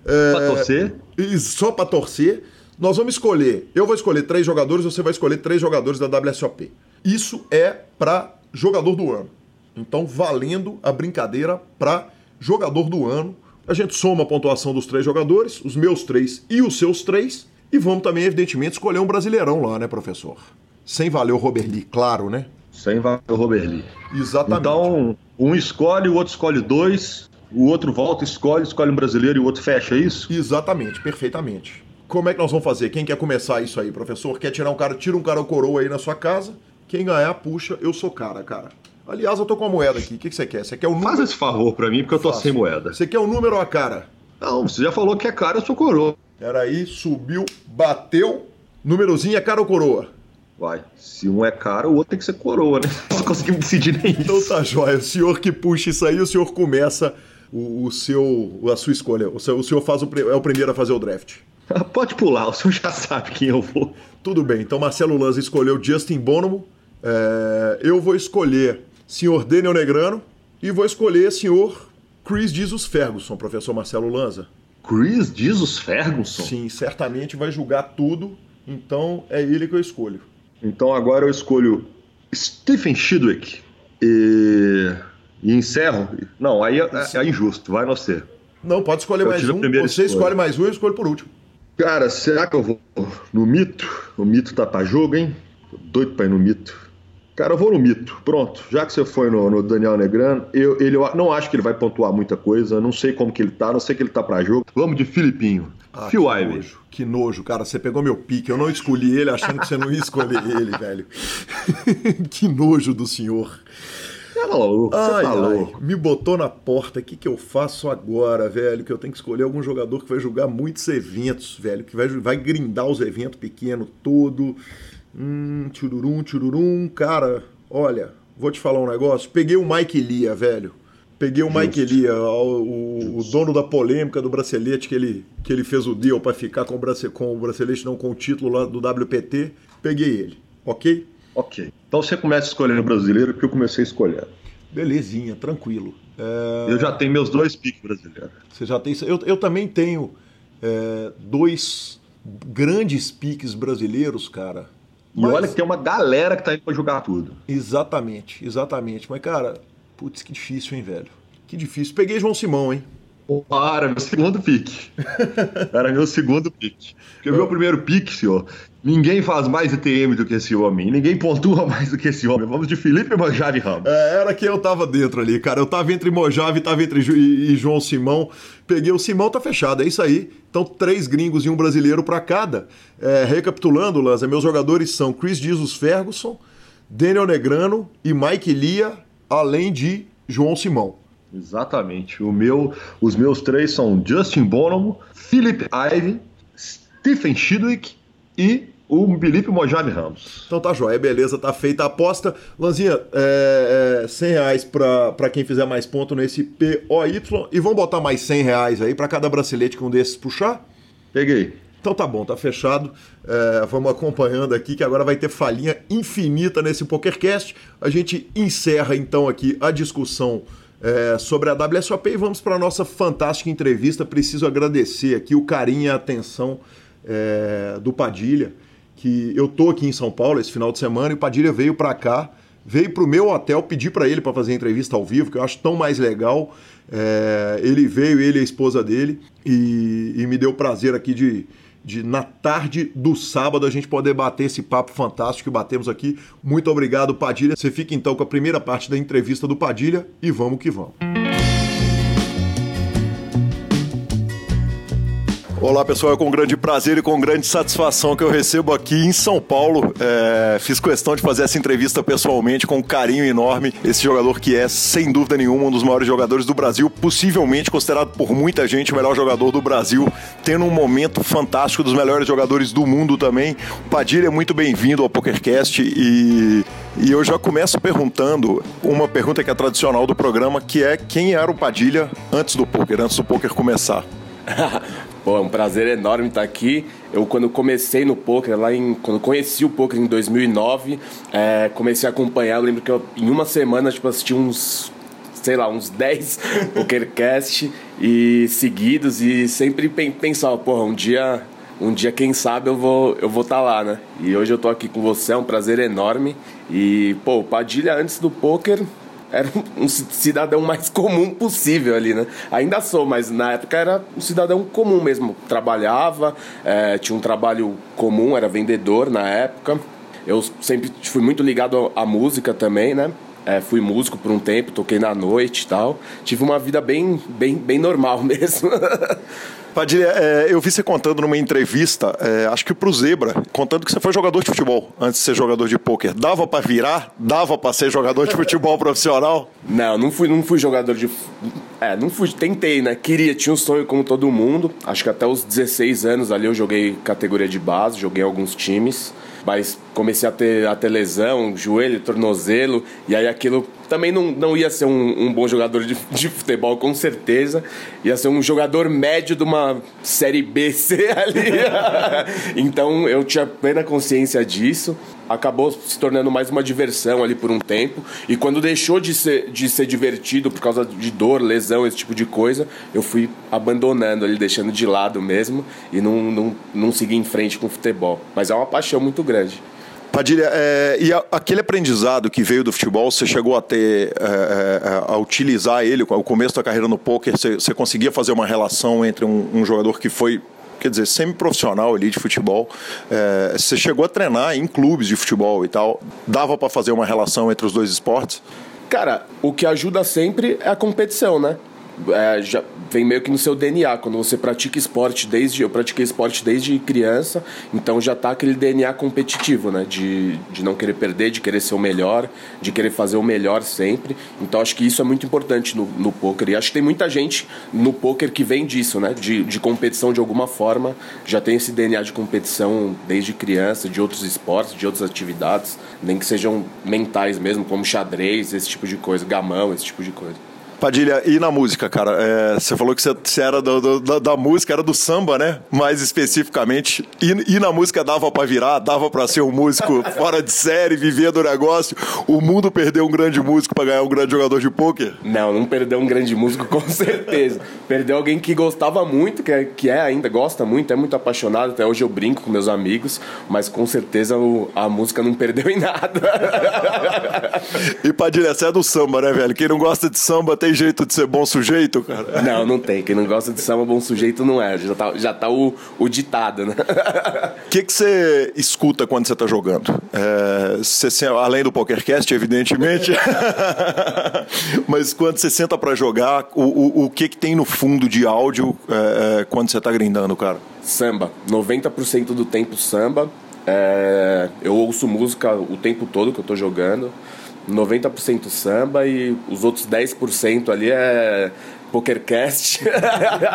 Speaker 2: É... Pra torcer?
Speaker 1: E só pra torcer. Nós vamos escolher. Eu vou escolher três jogadores, você vai escolher três jogadores da WSOP. Isso é para jogador do ano. Então, valendo a brincadeira para jogador do ano. A gente soma a pontuação dos três jogadores, os meus três e os seus três, e vamos também, evidentemente, escolher um brasileirão lá, né, professor? Sem valer o Robert Lee, claro, né?
Speaker 2: Sem valer o Robert Lee.
Speaker 1: Exatamente.
Speaker 2: Então, um escolhe, o outro escolhe dois, o outro volta, escolhe, escolhe um brasileiro e o outro fecha, é isso?
Speaker 1: Exatamente, perfeitamente. Como é que nós vamos fazer? Quem quer começar isso aí, professor? Quer tirar um cara, tira um cara ou coroa aí na sua casa. Quem ganhar, puxa, eu sou cara, cara. Aliás, eu tô com a moeda aqui. O que, que você quer? Você quer o número?
Speaker 2: Faz esse favor pra mim, porque eu tô
Speaker 1: Faço.
Speaker 2: sem moeda.
Speaker 1: Você quer o número ou a cara?
Speaker 2: Não, você já falou que é cara, eu sou coroa.
Speaker 1: Peraí, subiu, bateu. Númerozinho é cara ou coroa?
Speaker 2: Vai. Se um é cara, o outro tem que ser coroa, né? Não conseguimos decidir nem
Speaker 1: Então
Speaker 2: isso.
Speaker 1: tá jóia. O senhor que puxa isso aí, o senhor começa o, o seu, a sua escolha. O, seu- o senhor faz o, é o primeiro a fazer o draft.
Speaker 2: Pode pular, o senhor já sabe quem eu vou.
Speaker 1: Tudo bem, então Marcelo Lanza escolheu Justin Bonomo. É, eu vou escolher senhor Daniel Negrano e vou escolher senhor Chris Jesus Ferguson, professor Marcelo Lanza.
Speaker 2: Chris Jesus Ferguson?
Speaker 1: Sim, certamente vai julgar tudo, então é ele que eu escolho.
Speaker 2: Então agora eu escolho Stephen Chidwick e, e encerro. Não, aí é, é injusto, vai você.
Speaker 1: Não, pode escolher
Speaker 2: Eu
Speaker 1: mais um. Você
Speaker 2: escolha.
Speaker 1: escolhe mais um e eu escolho por último.
Speaker 2: Cara, será que eu vou no mito? O mito tá pra jogo, hein? Tô doido pra ir no mito. Cara, eu vou no mito. Pronto. Já que você foi no, no Daniel Negrano, eu, ele, eu não acho que ele vai pontuar muita coisa. Não sei como que ele tá, não sei que ele tá pra jogo. Vamos de Filipinho.
Speaker 1: Ah,
Speaker 2: Phil
Speaker 1: que
Speaker 2: Ivey.
Speaker 1: nojo, que nojo, cara. Você pegou meu pique. Eu não escolhi ele achando que você não ia escolher ele, velho. que nojo do senhor.
Speaker 2: Tá maluco, você
Speaker 1: Ai,
Speaker 2: tá
Speaker 1: ai,
Speaker 2: louco.
Speaker 1: me botou na porta. O que, que eu faço agora, velho? Que eu tenho que escolher algum jogador que vai jogar muitos eventos, velho. Que vai, vai grindar os eventos pequenos todo. Hum, tchururum, tchururum. Cara, olha, vou te falar um negócio. Peguei o Mike Lia, velho. Peguei o Mike Lia, o, o- dono da polêmica do bracelete que ele, que ele fez o deal pra ficar com o, brace, com o bracelete, não com o título lá do WPT. Peguei ele, ok?
Speaker 2: Ok. Então você começa escolhendo brasileiro, porque eu comecei escolhendo.
Speaker 1: Belezinha, tranquilo. É,
Speaker 2: Eu já tenho meus dois piques brasileiros.
Speaker 1: Você já tem. Eu, eu também tenho é, dois grandes piques brasileiros, cara.
Speaker 2: E
Speaker 1: Mas-
Speaker 2: olha que tem uma galera que tá indo pra jogar tudo.
Speaker 1: Exatamente, exatamente. Mas, cara, putz, que difícil, hein, velho? Que difícil. Peguei João Simão, hein?
Speaker 2: Para, meu segundo pique. Era meu segundo pique. Porque o meu primeiro pique, senhor, ninguém faz mais ITM do que esse homem. Ninguém pontua mais do que esse homem. Vamos de Felipe Manjave Ramos.
Speaker 1: É, era que eu tava dentro ali, cara. Eu tava entre Mojave, tava entre Ju- e, e João Simão. Peguei o Simão, tá fechado, é isso aí. Então, três gringos e um brasileiro pra cada. É, recapitulando, Lanza, meus jogadores são Chris Jesus Ferguson, Daniel Negrano e Mike Lia, além de João Simão.
Speaker 2: Exatamente. O meu, os meus três são Justin Bonomo, Philip Ivey, Stephen Chidwick e o Felipe Mojave Ramos.
Speaker 1: Então tá jóia, beleza, tá feita a aposta. Lanzinha, é, é, 100 reais pra, pra quem fizer mais ponto nesse POY. E vamos botar mais 100 reais aí pra cada bracelete que um desses puxar?
Speaker 2: Peguei.
Speaker 1: Então tá bom, tá fechado. É, vamos acompanhando aqui que agora vai ter falinha infinita nesse PokerCast. A gente encerra então aqui a discussão é, sobre a WSOP e vamos para nossa fantástica entrevista. Preciso agradecer aqui o carinho e a atenção é, do Padilha, que eu tô aqui em São Paulo esse final de semana e o Padilha veio para cá, veio pro meu hotel, pedi para ele para fazer entrevista ao vivo, que eu acho tão mais legal. É, ele veio, ele e a esposa dele, e, e me deu o prazer aqui de, de, na tarde do sábado, a gente poder bater esse papo fantástico que batemos aqui. Muito obrigado, Padilha. Você fica então com a primeira parte da entrevista do Padilha e vamos que vamos. Olá pessoal, é com grande prazer e com grande satisfação que eu recebo aqui em São Paulo. É, fiz questão de fazer essa entrevista pessoalmente com um carinho enorme. Esse jogador que é, sem dúvida nenhuma, um dos maiores jogadores do Brasil, possivelmente considerado por muita gente o melhor jogador do Brasil, tendo um momento fantástico dos melhores jogadores do mundo também. O Padilha é muito bem-vindo ao PokerCast e, e eu já começo perguntando uma pergunta que é tradicional do programa, que é quem era o Padilha antes do poker, antes do poker começar.
Speaker 3: Pô, é um prazer enorme estar aqui. Eu, quando comecei no poker, lá em, quando conheci o poker em 2009, é, comecei a acompanhar. Eu lembro que eu, em uma semana, tipo, assisti uns, sei lá, uns 10 PokerCast e seguidos e sempre pen- pensava, porra, um dia, um dia, quem sabe, eu vou eu vou estar lá, né? E hoje eu tô aqui com você, é um prazer enorme. E, pô, Padilha, antes do poker, era um cidadão mais comum possível ali, né? Ainda sou, mas na época era um cidadão comum mesmo. Trabalhava, é, tinha um trabalho comum, era vendedor na época. Eu sempre fui muito ligado à música também, né? É, fui músico por um tempo, toquei na noite e tal. Tive uma vida bem, bem, bem normal mesmo.
Speaker 1: Padilha, é, eu vi você contando numa entrevista, é, acho que pro Zebra, contando que você foi jogador de futebol antes de ser jogador de pôquer. Dava para virar? Dava para ser jogador de futebol profissional?
Speaker 3: Não, não fui, não fui jogador de. É, não fui, tentei, né? Queria, tinha um sonho como todo mundo. Acho que até os 16 anos ali eu joguei categoria de base, joguei alguns times mas comecei a ter, a ter lesão, joelho, tornozelo, e aí aquilo também não, não ia ser um, um bom jogador de, de, futebol, com certeza. Ia ser um jogador médio de uma Série B, C ali. então eu tinha plena consciência disso. Acabou se tornando mais uma diversão ali por um tempo. E quando deixou de ser, de ser divertido por causa de dor, lesão, esse tipo de coisa, eu fui abandonando ele, deixando de lado mesmo e não, não, não segui em frente com o futebol. Mas é uma paixão muito grande.
Speaker 1: Padilha, é, e a, aquele aprendizado que veio do futebol, você chegou a ter, é, é, a utilizar ele, o começo da carreira no poker, você, você conseguia fazer uma relação entre um, um jogador que foi quer dizer, semi-profissional ali de futebol. É, você chegou a treinar em clubes de futebol e tal. Dava para fazer uma relação entre os dois esportes?
Speaker 3: Cara, o que ajuda sempre é a competição, né? É, já vem meio que no seu DNA. Quando você pratica esporte desde. Eu pratiquei esporte desde criança, então já tá aquele DNA competitivo, né? De, de não querer perder, de querer ser o melhor, de querer fazer o melhor sempre. Então acho que isso é muito importante no, no poker. E acho que tem muita gente no poker que vem disso, né? De, de competição de alguma forma. Já tem esse DNA de competição desde criança, de outros esportes, de outras atividades, nem que sejam mentais mesmo, como xadrez, esse tipo de coisa, gamão, esse tipo de coisa.
Speaker 1: Padilha, e na música, cara? É, você falou que você, era do, do, da, da, música, era do samba, né? Mais especificamente. E, e na música dava para virar, dava para ser um músico fora de série, viver do negócio. O mundo perdeu um grande músico para ganhar um grande jogador de pôquer?
Speaker 3: Não, não perdeu um grande músico, com certeza. perdeu alguém que gostava muito, que é, que é ainda, gosta muito, é muito apaixonado. Até hoje eu brinco com meus amigos, mas com certeza o, a música não perdeu em nada.
Speaker 1: e Padilha, você é do samba, né, velho? Quem não gosta de samba tem tem jeito de ser bom sujeito, cara?
Speaker 3: Não, não tem. Quem não gosta de samba, bom sujeito não é. Já tá, já tá o, o ditado, né?
Speaker 1: O que, você escuta quando você tá jogando? É, você, além do PokerCast, evidentemente. Mas quando você senta para jogar, o, o, o, que, que tem no fundo de áudio é, é quando você tá grindando, cara?
Speaker 3: Samba. 90% do tempo samba. É, eu ouço música o tempo todo que eu tô jogando. 90% samba e os outros 10% ali é PokerCast.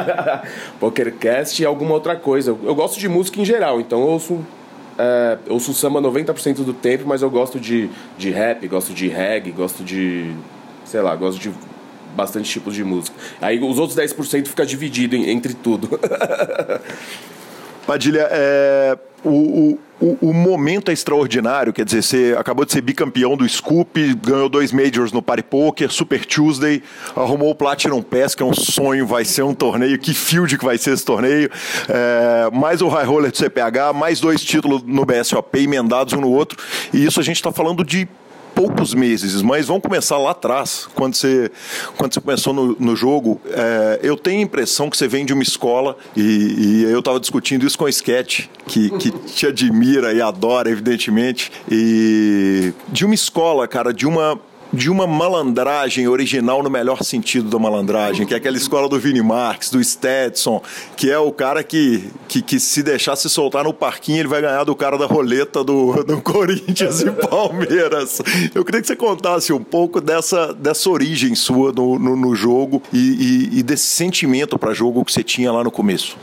Speaker 3: PokerCast e alguma outra coisa. Eu, gosto de música em geral, então eu ouço, é, eu ouço samba 90% do tempo, mas eu gosto de, de rap, gosto de reggae, gosto de. sei lá, gosto de bastante tipos de música. Aí os outros 10% fica dividido entre tudo.
Speaker 1: Padilha, é, o, o, o, momento é extraordinário, quer dizer, você acabou de ser bicampeão do Scoop, ganhou dois Majors no Party Poker, Super Tuesday, arrumou o Platinum Pass, que é um sonho, vai ser um torneio, que field que vai ser esse torneio, é, mais o High Roller do CPH, mais dois títulos no BSOP emendados um no outro, e isso a gente está falando de poucos meses, mas vamos começar lá atrás, quando você, quando você começou no, no jogo. É, eu tenho a impressão que você vem de uma escola, e, e eu estava discutindo isso com o Sketch, que, que te admira e adora, evidentemente, e de uma escola, cara, de uma de uma malandragem original no melhor sentido da malandragem, que é aquela escola do Vini Marx, do Stetson, que é o cara que, que, que se deixar se soltar no parquinho, ele vai ganhar do cara da roleta do, do Corinthians e Palmeiras. Eu queria que você contasse um pouco dessa, dessa origem sua no, no, no jogo e, e, e desse sentimento para jogo que você tinha lá no começo.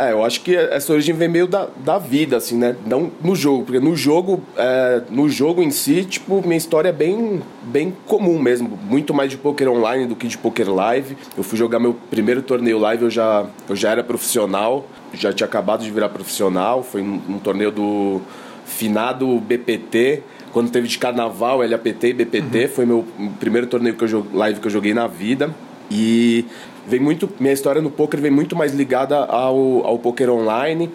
Speaker 3: É, eu acho que essa origem vem meio da, da vida, assim, né? Não no jogo, porque no jogo, é, no jogo em si, tipo, minha história é bem, bem comum mesmo. Muito mais de poker online do que de poker live. Eu fui jogar meu primeiro torneio live, eu já, eu já era profissional, já tinha acabado de virar profissional. Foi um, um torneio do finado BPT quando teve de carnaval, LAPT e BPT, uhum. foi meu primeiro torneio que eu, live que eu joguei na vida. E vem muito minha história no poker vem muito mais ligada ao, ao poker online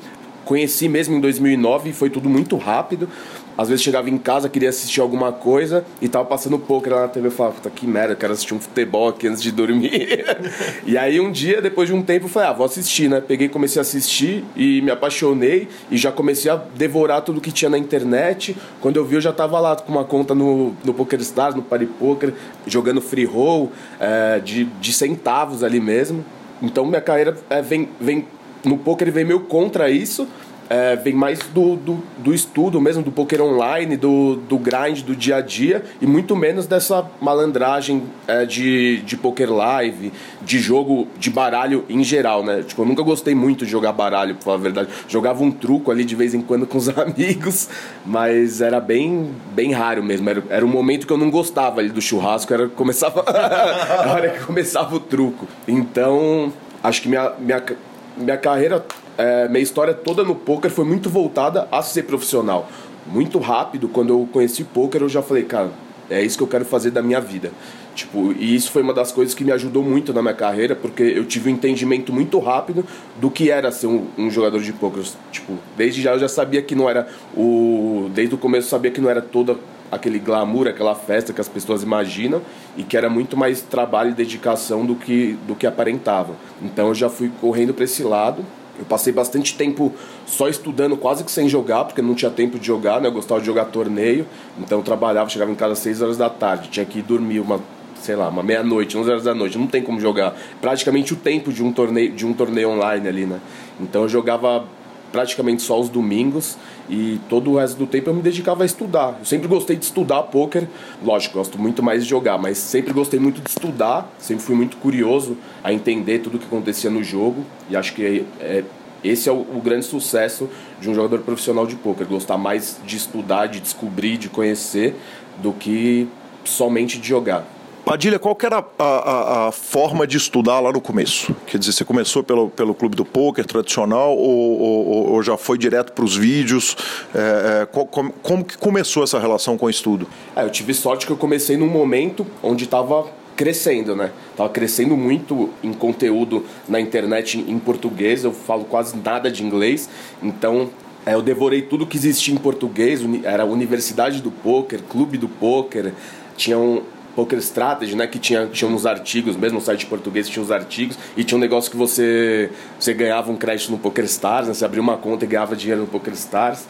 Speaker 3: conheci mesmo em 2009 e foi tudo muito rápido. Às vezes chegava em casa, queria assistir alguma coisa e tava passando poker lá na TV. Eu falava, puta que merda, quero assistir um futebol aqui antes de dormir. e aí um dia, depois de um tempo, eu falei, ah, vou assistir, né? Peguei, comecei a assistir e me apaixonei e já comecei a devorar tudo que tinha na internet. Quando eu vi, eu já tava lá com uma conta no, no PokerStars, no PariPoker, jogando free roll, é, de, de centavos ali mesmo. Então minha carreira é, vem, vem no poker vem meio contra isso, é, vem mais do, do, do, estudo mesmo, do poker online, do, do grind do dia a dia, e muito menos dessa malandragem é, de, de poker live, de jogo de baralho em geral, né? Tipo, eu nunca gostei muito de jogar baralho, pra falar a verdade. Jogava um truco ali de vez em quando com os amigos, mas era bem, bem raro mesmo. Era, era um momento que eu não gostava ali do churrasco, era começava a hora que começava o truco. Então, acho que minha, minha, minha carreira é, minha história toda no poker foi muito voltada a ser profissional. Muito rápido, quando eu conheci poker, eu já falei, cara, é isso que eu quero fazer da minha vida. Tipo, e isso foi uma das coisas que me ajudou muito na minha carreira, porque eu tive um entendimento muito rápido do que era ser um, um jogador de poker. Tipo, desde já eu já sabia que não era o, desde o começo eu sabia que não era toda aquele glamour, aquela festa que as pessoas imaginam e que era muito mais trabalho e dedicação do que do que aparentava. Então eu já fui correndo para esse lado eu passei bastante tempo só estudando, quase que sem jogar, porque não tinha tempo de jogar, né? Eu gostava de jogar torneio, então eu trabalhava, chegava em casa às 6 horas da tarde, tinha que ir dormir uma, sei lá, uma meia-noite, 11 horas da noite, não tem como jogar. Praticamente o tempo de um torneio, de um torneio online ali, né? Então eu jogava praticamente só os domingos e todo o resto do tempo eu me dedicava a estudar. Eu sempre gostei de estudar poker, lógico, gosto muito mais de jogar, mas sempre gostei muito de estudar, sempre fui muito curioso a entender tudo o que acontecia no jogo e acho que é, é, esse é o, o, grande sucesso de um jogador profissional de poker, gostar mais de estudar, de descobrir, de conhecer do que somente de jogar.
Speaker 1: Padilha, qual era a, a, a, forma de estudar lá no começo? Quer dizer, você começou pelo, pelo clube do poker tradicional ou, ou, ou já foi direto para os vídeos? É, é, como, como que começou essa relação com o estudo?
Speaker 3: É, eu tive sorte que eu comecei num momento onde estava crescendo, né? Tava crescendo muito em conteúdo na internet em português, eu falo quase nada de inglês, então é, eu devorei tudo que existia em português, era Universidade do Poker, Clube do Poker, tinham Poker Strategy, né? Que tinha, tinha uns artigos, mesmo no site português tinha uns artigos, e tinha um negócio que você, você ganhava um crédito no Poker Stars, né? Você abria uma conta e ganhava dinheiro no Poker Stars.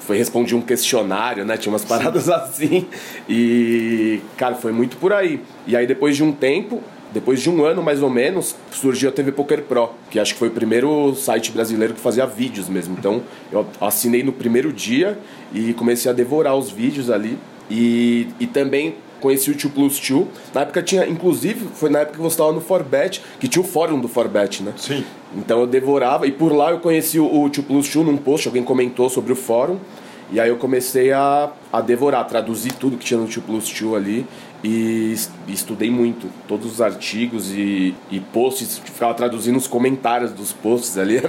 Speaker 3: Foi respondia um questionário, né? Tinha umas paradas Sim. assim. E, cara, foi muito por aí. E aí, depois de um tempo, depois de um ano mais ou menos, surgiu a TV Poker Pro, que acho que foi o primeiro site brasileiro que fazia vídeos mesmo. Então eu assinei no primeiro dia e comecei a devorar os vídeos ali. E, e também conheci o 2 Plus 2. Na época tinha, inclusive, foi na época que você estava no Forbet, que tinha o fórum do Forbet, né?
Speaker 1: Sim.
Speaker 3: Então eu devorava, e por lá eu conheci o 2 Plus 2 num post, alguém comentou sobre o fórum. E aí eu comecei a, a devorar, traduzir tudo que tinha no 2 Plus 2 ali e, estudei muito. Todos os artigos e, e posts, ficava traduzindo os comentários dos posts ali.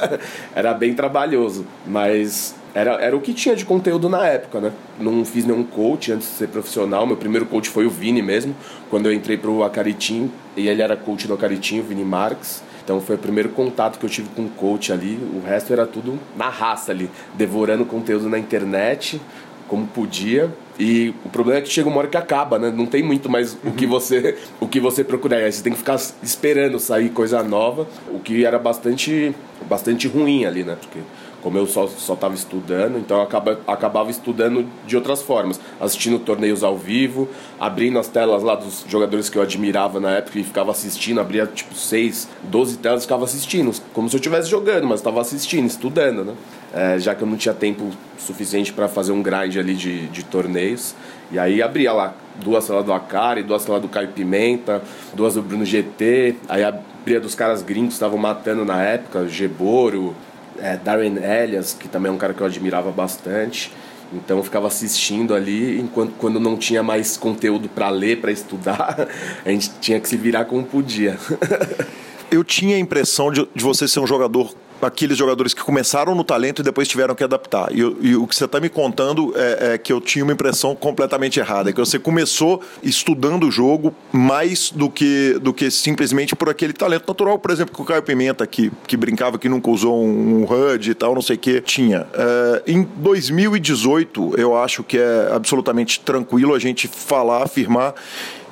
Speaker 3: Era bem trabalhoso, mas era, era o que tinha de conteúdo na época, né? Não fiz nenhum coach antes de ser profissional. Meu primeiro coach foi o Vini mesmo, quando eu entrei pro Acaritim, e ele era coach do Acaritim, o Vini Marques. Então foi o primeiro contato que eu tive com o coach ali. O resto era tudo na raça ali, devorando conteúdo na internet, como podia. E o problema é que chega uma hora que acaba, né? Não tem muito mais o que você o que você procurar. Aí você tem que ficar esperando sair coisa nova, o que era bastante bastante ruim ali, né? Porque como eu só estava estudando, então eu acaba, acabava estudando de outras formas, assistindo torneios ao vivo, abrindo as telas lá dos jogadores que eu admirava na época e ficava assistindo, abria tipo 6, 12 telas e ficava assistindo, como se eu estivesse jogando, mas estava assistindo, estudando, né? É, já que eu não tinha tempo suficiente para fazer um grind ali de, de torneios. E aí abria lá duas telas do Akari, duas telas do Caio Pimenta, duas do Bruno GT, aí abria dos caras gringos que estavam matando na época, Geboro, é, Darren Elias, que também é um cara que eu admirava bastante. Então eu ficava assistindo ali, enquanto quando não tinha mais conteúdo para ler, para estudar, a gente tinha que se virar como podia.
Speaker 1: eu tinha a impressão de, de você ser um jogador aqueles jogadores que começaram no talento e depois tiveram que adaptar. E, e o que você está me contando é, é, que eu tinha uma impressão completamente errada, que você começou estudando o jogo mais do que, do que simplesmente por aquele talento natural, por exemplo, que o Caio Pimenta, que, que brincava que nunca usou um, um HUD e tal, não sei o que, tinha. É, em 2018, eu acho que é absolutamente tranquilo a gente falar, afirmar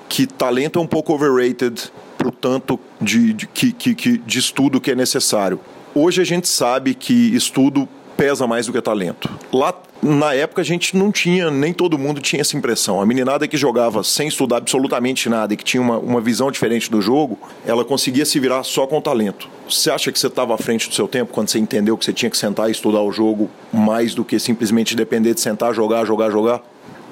Speaker 1: que talento é um pouco overrated para o tanto de, de, que, de estudo que é necessário. Hoje a gente sabe que estudo pesa mais do que talento. Lá na época a gente não tinha, nem todo mundo tinha essa impressão. A meninada que jogava sem estudar absolutamente nada e que tinha uma, uma visão diferente do jogo, ela conseguia se virar só com talento. Você acha que você estava à frente do seu tempo quando você entendeu que você tinha que sentar e estudar o jogo mais do que simplesmente depender de sentar, jogar, jogar, jogar?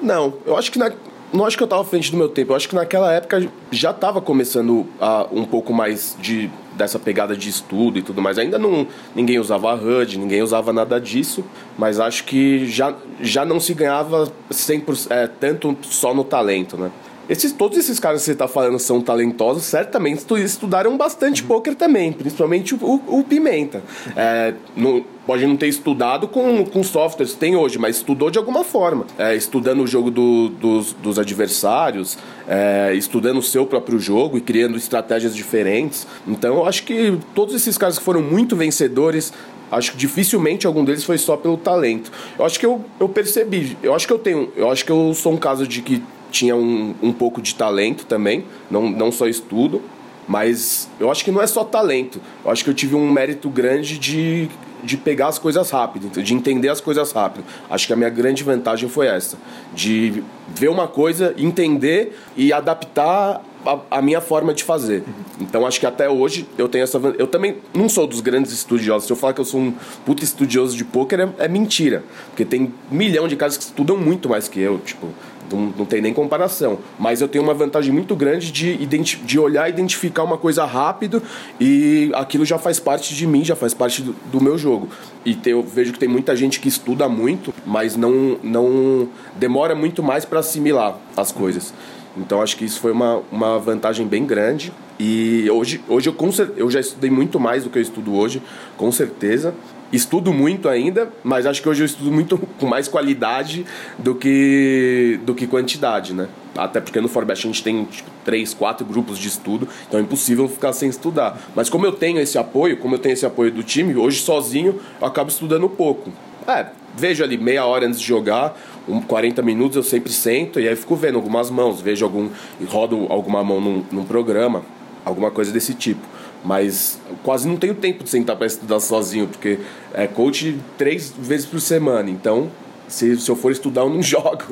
Speaker 3: Não, eu acho que na, não acho que eu estava à frente do meu tempo. Eu acho que naquela época já estava começando a, um pouco mais de dessa pegada de estudo e tudo mais. Ainda não ninguém usava HUD, ninguém usava nada disso, mas acho que já, já não se ganhava 100%, é, tanto só no talento, né? Esses, todos esses caras que você está falando são talentosos, certamente estudaram bastante uhum. poker também, principalmente o, o, o Pimenta. É, no, pode não ter estudado com, com softwares tem hoje, mas estudou de alguma forma. É, estudando o jogo do, dos, dos adversários, é, estudando o seu próprio jogo e criando estratégias diferentes. Então eu acho que todos esses caras que foram muito vencedores acho que dificilmente algum deles foi só pelo talento. Eu acho que eu, eu percebi, eu acho que eu tenho, eu acho que eu sou um caso de que tinha um, um pouco de talento também, não, não só estudo, mas eu acho que não é só talento. Eu acho que eu tive um mérito grande de, de pegar as coisas rápido, de entender as coisas rápido. Acho que a minha grande vantagem foi essa, de ver uma coisa, entender e adaptar a, a, minha forma de fazer. Então acho que até hoje eu tenho essa. Eu também não sou dos grandes estudiosos. Se eu falar que eu sou um puta estudioso de pôquer, é, é mentira. Porque tem milhão de caras que estudam muito mais que eu. Tipo, não, não tem nem comparação. Mas eu tenho uma vantagem muito grande de, de olhar e identificar uma coisa rápido e aquilo já faz parte de mim, já faz parte do, do meu jogo. E te, eu vejo que tem muita gente que estuda muito, mas não, não demora muito mais para assimilar as coisas. Então acho que isso foi uma, uma vantagem bem grande. E hoje, hoje eu, eu já estudei muito mais do que eu estudo hoje, com certeza. Estudo muito ainda, mas acho que hoje eu estudo muito com mais qualidade do que, do que quantidade, né? Até porque no Forbest a gente tem tipo, três, quatro grupos de estudo, então é impossível ficar sem estudar. Mas como eu tenho esse apoio, como eu tenho esse apoio do time, hoje sozinho eu acabo estudando pouco. É, vejo ali meia hora antes de jogar, um 40 minutos eu sempre sento e aí fico vendo algumas mãos, vejo algum. rodo alguma mão num, num programa, alguma coisa desse tipo. Mas quase não tenho tempo de sentar para estudar sozinho, porque é coach três vezes por semana. Então, se, se eu for estudar, eu não jogo.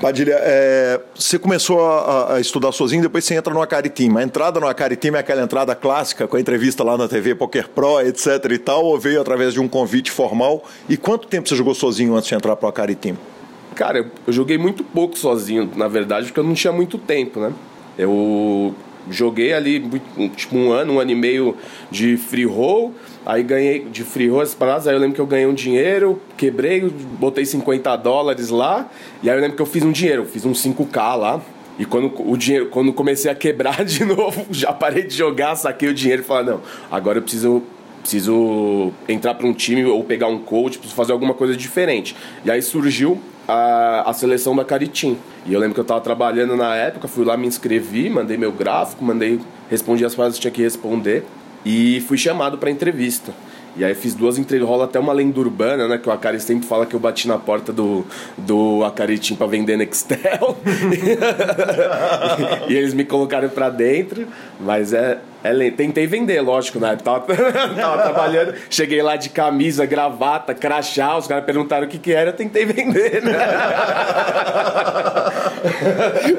Speaker 1: Padilha, é, você começou a, a, estudar sozinho, depois você entra no Acari Team. A entrada no Acari Team é aquela entrada clássica, com a entrevista lá na TV Poker Pro, etc e tal, ou veio através de um convite formal? E quanto tempo você jogou sozinho antes de entrar pro Acari Team?
Speaker 3: Cara, eu joguei muito pouco sozinho, na verdade, porque eu não tinha muito tempo, né? Eu joguei ali tipo um ano, um ano e meio de free roll, aí ganhei de free roll as paradas, aí eu lembro que eu ganhei um dinheiro, quebrei, botei 50 dólares lá, e aí eu lembro que eu fiz um dinheiro, fiz um 5k lá. E quando o dinheiro, quando comecei a quebrar de novo, já parei de jogar, saquei o dinheiro e falei, não, agora eu preciso preciso entrar para um time ou pegar um coach, preciso fazer alguma coisa diferente. E aí surgiu a, a seleção da Caritim. E eu lembro que eu estava trabalhando na época, fui lá, me inscrevi, mandei meu gráfico, mandei, respondi as frases que tinha que responder e fui chamado para entrevista. E aí fiz duas entrevistas, rola até uma lenda urbana, né? Que o Akari sempre fala que eu bati na porta do, do Akaritim pra vender Nextel. e eles me colocaram pra dentro, mas é, é Tentei vender, lógico, né? Tava, tava trabalhando, cheguei lá de camisa, gravata, crachá, os caras perguntaram o que que era, eu tentei vender, né?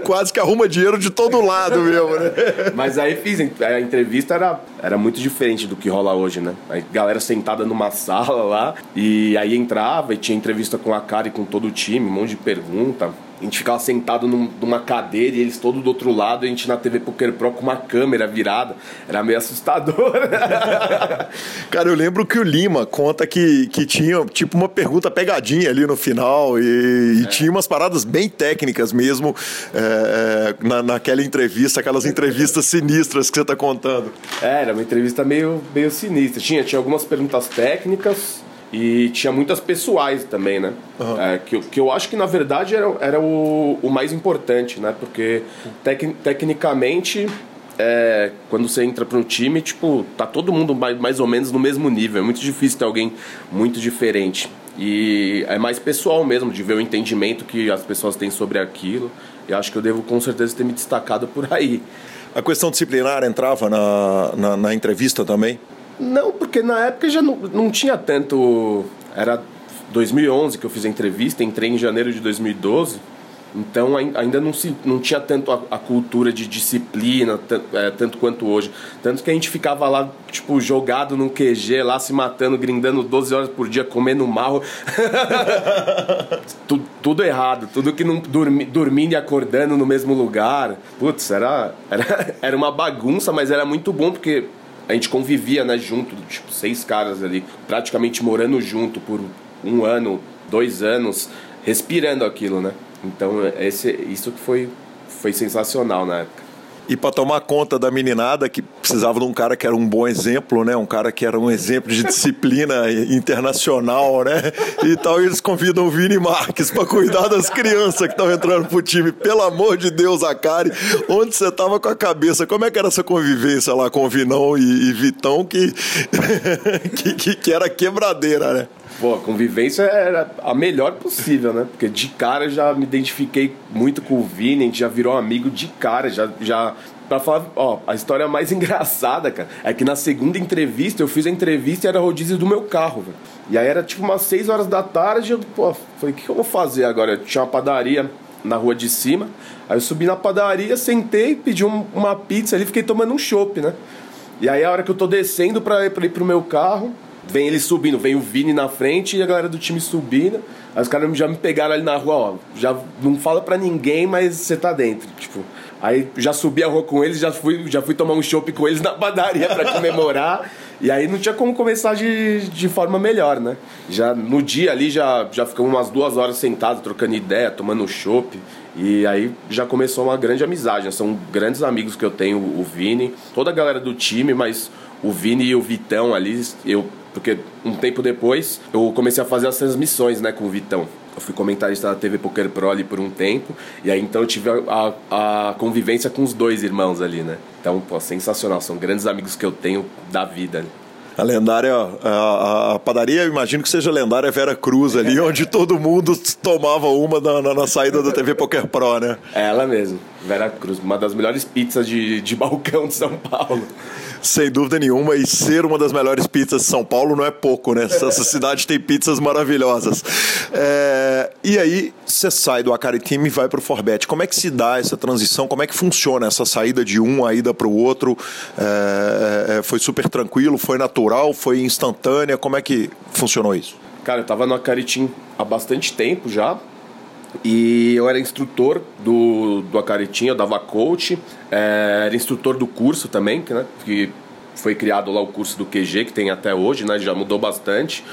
Speaker 1: Quase que arruma dinheiro de todo lado mesmo, né?
Speaker 3: Mas aí fiz, a entrevista era, era muito diferente do que rola hoje, né? A galera sentada numa sala lá, e aí entrava e tinha entrevista com a cara e com todo o time, um monte de pergunta a gente ficava sentado num, numa cadeira e eles todos do outro lado, e a gente na TV Poker Pro com uma câmera virada. Era meio assustador.
Speaker 1: Cara, eu lembro que o Lima conta que, que tinha tipo uma pergunta pegadinha ali no final e, e é. tinha umas paradas bem técnicas mesmo é, é na, naquela entrevista, aquelas entrevistas sinistras que você está contando.
Speaker 3: É, era uma entrevista meio, meio sinistra. Tinha, tinha algumas perguntas técnicas e tinha muitas pessoais também, né? Uhum. É, que, que eu acho que na verdade era, era o, o mais importante, né? Porque tec, tecnicamente, é, quando você entra para um time, tipo, tá todo mundo mais, mais ou menos no mesmo nível. É muito difícil ter alguém muito diferente. E é mais pessoal mesmo, de ver o entendimento que as pessoas têm sobre aquilo. E acho que eu devo com certeza ter me destacado por aí.
Speaker 1: A questão disciplinar entrava na, na, na entrevista também?
Speaker 3: Não, porque na época já não, não tinha tanto. Era 2011 que eu fiz a entrevista, entrei em janeiro de 2012. Então ainda não, se, não tinha tanto a, a cultura de disciplina, tanto, é, tanto, quanto hoje. Tanto que a gente ficava lá, tipo, jogado num QG, lá se matando, grindando 12 horas por dia, comendo mal. tudo, tudo, errado, tudo que não dormi, dormindo e acordando no mesmo lugar. Putz, era, era, era uma bagunça, mas era muito bom porque a gente convivia, né, junto, tipo, seis caras ali, praticamente morando junto por um ano, dois anos, respirando aquilo, né? Então, esse, isso que foi, foi sensacional na época.
Speaker 1: E para tomar conta da meninada, que precisava de um cara que era um bom exemplo, né? Um cara que era um exemplo de disciplina internacional, né? E tal, eles convidam o Vini Marques para cuidar das crianças que estão entrando pro time. Pelo amor de Deus, Acari, onde você tava com a cabeça? Como é que era essa convivência lá com o Vinão e, e Vitão que, que, que, que era quebradeira, né?
Speaker 3: Pô, a convivência era a melhor possível, né? Porque de cara já me identifiquei muito com o Vini, a gente já virou amigo de cara, já, já Pra falar, ó, a história mais engraçada, cara, é que na segunda entrevista, eu fiz a entrevista e era rodízio do meu carro, velho. E aí era tipo umas 6 horas da tarde, eu, pô, falei, o que, eu vou fazer agora? Eu tinha uma padaria na rua de cima, aí eu subi na padaria, sentei, pedi um, uma pizza ali, fiquei tomando um chopp, né? E aí a hora que eu tô descendo pra, pra ir pro meu carro, vem ele subindo, vem o Vini na frente e a galera do time subindo. Aí os caras já me pegaram ali na rua, ó, já não fala pra ninguém, mas você tá dentro, tipo. Aí já subi a rua com eles, já fui, já fui tomar um chopp com eles na padaria para comemorar. e aí não tinha como começar de, de forma melhor, né? Já no dia ali já, já ficamos umas duas horas sentados, trocando ideia, tomando um chopp. E aí já começou uma grande amizade. Né? São grandes amigos que eu tenho, o Vini, toda a galera do time, mas o Vini e o Vitão ali, eu porque um tempo depois eu comecei a fazer as transmissões né, com o Vitão. Eu fui comentarista da TV Poker Pro ali por um tempo. E aí então eu tive a, a, a convivência com os dois irmãos ali, né? Então, pô, sensacional. São grandes amigos que eu tenho da vida. Né?
Speaker 1: A lendária, a, a, padaria, eu imagino que seja a lendária Vera Cruz ali, onde todo mundo tomava uma na, na, na, saída da TV Poker Pro, né?
Speaker 3: É ela mesmo, Vera Cruz, uma das melhores pizzas de, de balcão de São Paulo.
Speaker 1: Sem dúvida nenhuma, e ser uma das melhores pizzas de São Paulo não é pouco, né? Essa cidade tem pizzas maravilhosas. É, e aí, você sai do Acari Team e vai para o Forbet. Como é que se dá essa transição? Como é que funciona essa saída de um, a ida para o outro? É, é, foi super tranquilo? Foi natural? Foi instantânea? Como é que funcionou isso?
Speaker 3: Cara, eu tava no Acari Team há bastante tempo já. E eu era instrutor do, do Acaritinha, eu dava coach, é, era instrutor do curso também, né, que foi criado lá o curso do QG, que tem até hoje, né, já mudou bastante.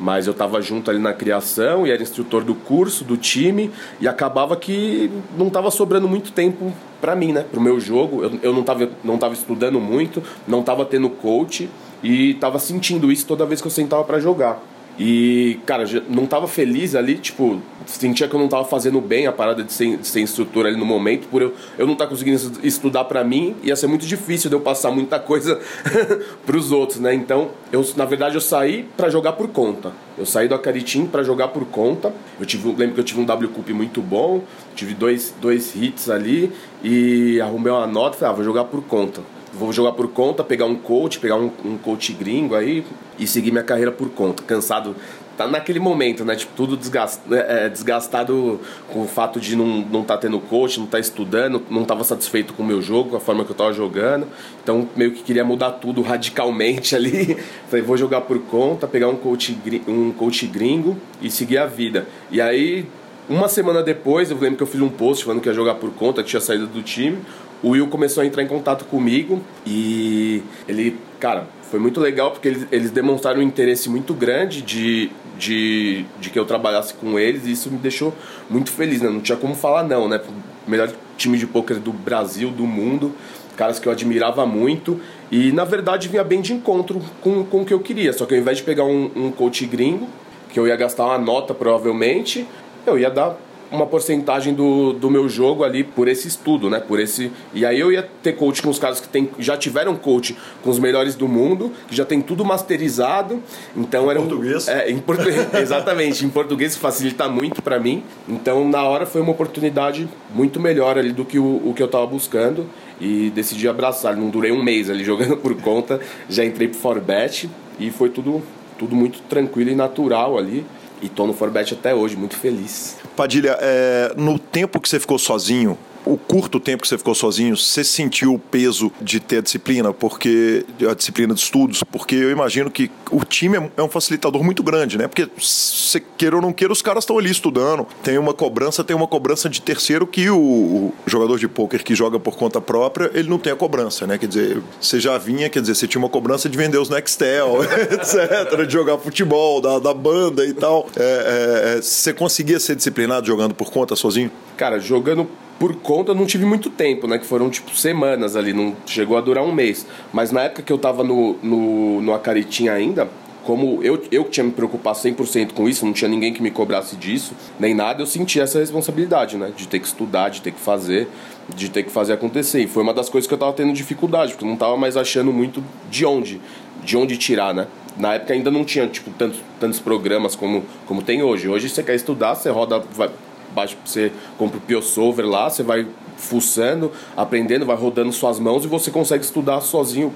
Speaker 3: Mas eu estava junto ali na criação e era instrutor do curso, do time, e acabava que não estava sobrando muito tempo para mim, né? Pro meu jogo. Eu, eu não, estava não tava estudando muito, não estava tendo coach, e estava sentindo isso toda vez que eu sentava para jogar. E, cara, não tava feliz ali, tipo, sentia que eu não tava fazendo bem a parada de ser, de ser instrutor ali no momento, por eu, eu não estar tá conseguindo estudar para mim, ia ser muito difícil de eu passar muita coisa pros outros, né? Então, eu, na verdade, eu saí para jogar por conta. Eu saí do Acaritim para jogar por conta. Eu tive, lembro que eu tive um W muito bom, tive dois, dois hits ali e arrumei uma nota e falei, ah, vou jogar por conta vou jogar por conta, pegar um coach, pegar um, um coach gringo aí e seguir minha carreira por conta. Cansado, tá naquele momento, né? Tipo, tudo desgastado, é, desgastado com o fato de não, não tá tendo coach, não tá estudando, não tava satisfeito com o meu jogo, com a forma que eu tava jogando. Então, meio que queria mudar tudo radicalmente ali. Falei, vou jogar por conta, pegar um coach, um coach gringo e seguir a vida. E aí uma semana depois, eu lembro que eu fiz um post falando que ia jogar por conta, que tinha saído do time. O Will começou a entrar em contato comigo e ele, cara, foi muito legal porque eles, eles demonstraram um interesse muito grande de, de, de que eu trabalhasse com eles e isso me deixou muito feliz, né? Não tinha como falar não, né? Melhor time de pôquer do Brasil, do mundo, caras que eu admirava muito e na verdade vinha bem de encontro com, com o que eu queria. Só que ao invés de pegar um, um coach gringo, que eu ia gastar uma nota provavelmente, eu ia dar uma porcentagem do, do meu jogo ali por esse estudo, né? Por esse e aí eu ia ter coach com os caras que tem, já tiveram coach com os melhores do mundo, que já tem tudo masterizado. Então
Speaker 1: em
Speaker 3: era
Speaker 1: português.
Speaker 3: É, em português, exatamente, em português facilita muito para mim. Então na hora foi uma oportunidade muito melhor ali do que o, o que eu tava buscando e decidi abraçar. Não durei um mês ali jogando por conta, já entrei pro Forbet e foi tudo tudo muito tranquilo e natural ali. E tô no Forbet até hoje, muito feliz.
Speaker 1: Padilha, é, no tempo que você ficou sozinho, o curto tempo que você ficou sozinho, você sentiu o peso de ter a disciplina, porque a disciplina de estudos, porque eu imagino que o time é um facilitador muito grande, né? Porque você queira ou não queira, os caras estão ali estudando. Tem uma cobrança, tem uma cobrança de terceiro que o, jogador de pôquer que joga por conta própria, ele não tem a cobrança, né? Quer dizer, você já vinha, quer dizer, você tinha uma cobrança de vender os Nextel, etc., de jogar futebol, da, da banda e tal. É, é, você conseguia ser disciplinado jogando por conta sozinho?
Speaker 3: Cara, jogando por conta, não tive muito tempo, né? Que foram tipo semanas ali, não chegou a durar um mês. Mas na época que eu tava no, no, no Acaritim ainda, como eu, eu tinha me preocupado 100% com isso, não tinha ninguém que me cobrasse disso, nem nada, eu sentia essa responsabilidade, né? De ter que estudar, de ter que fazer, de ter que fazer acontecer. E foi uma das coisas que eu tava tendo dificuldade, porque eu não tava mais achando muito de onde, de onde tirar, né? Na época ainda não tinha, tipo, tantos, tantos programas como, como tem hoje. Hoje você quer estudar, você roda, vai, baixa, você compra o PioSolver lá, você vai fuçando, aprendendo, vai rodando suas mãos e você consegue estudar sozinho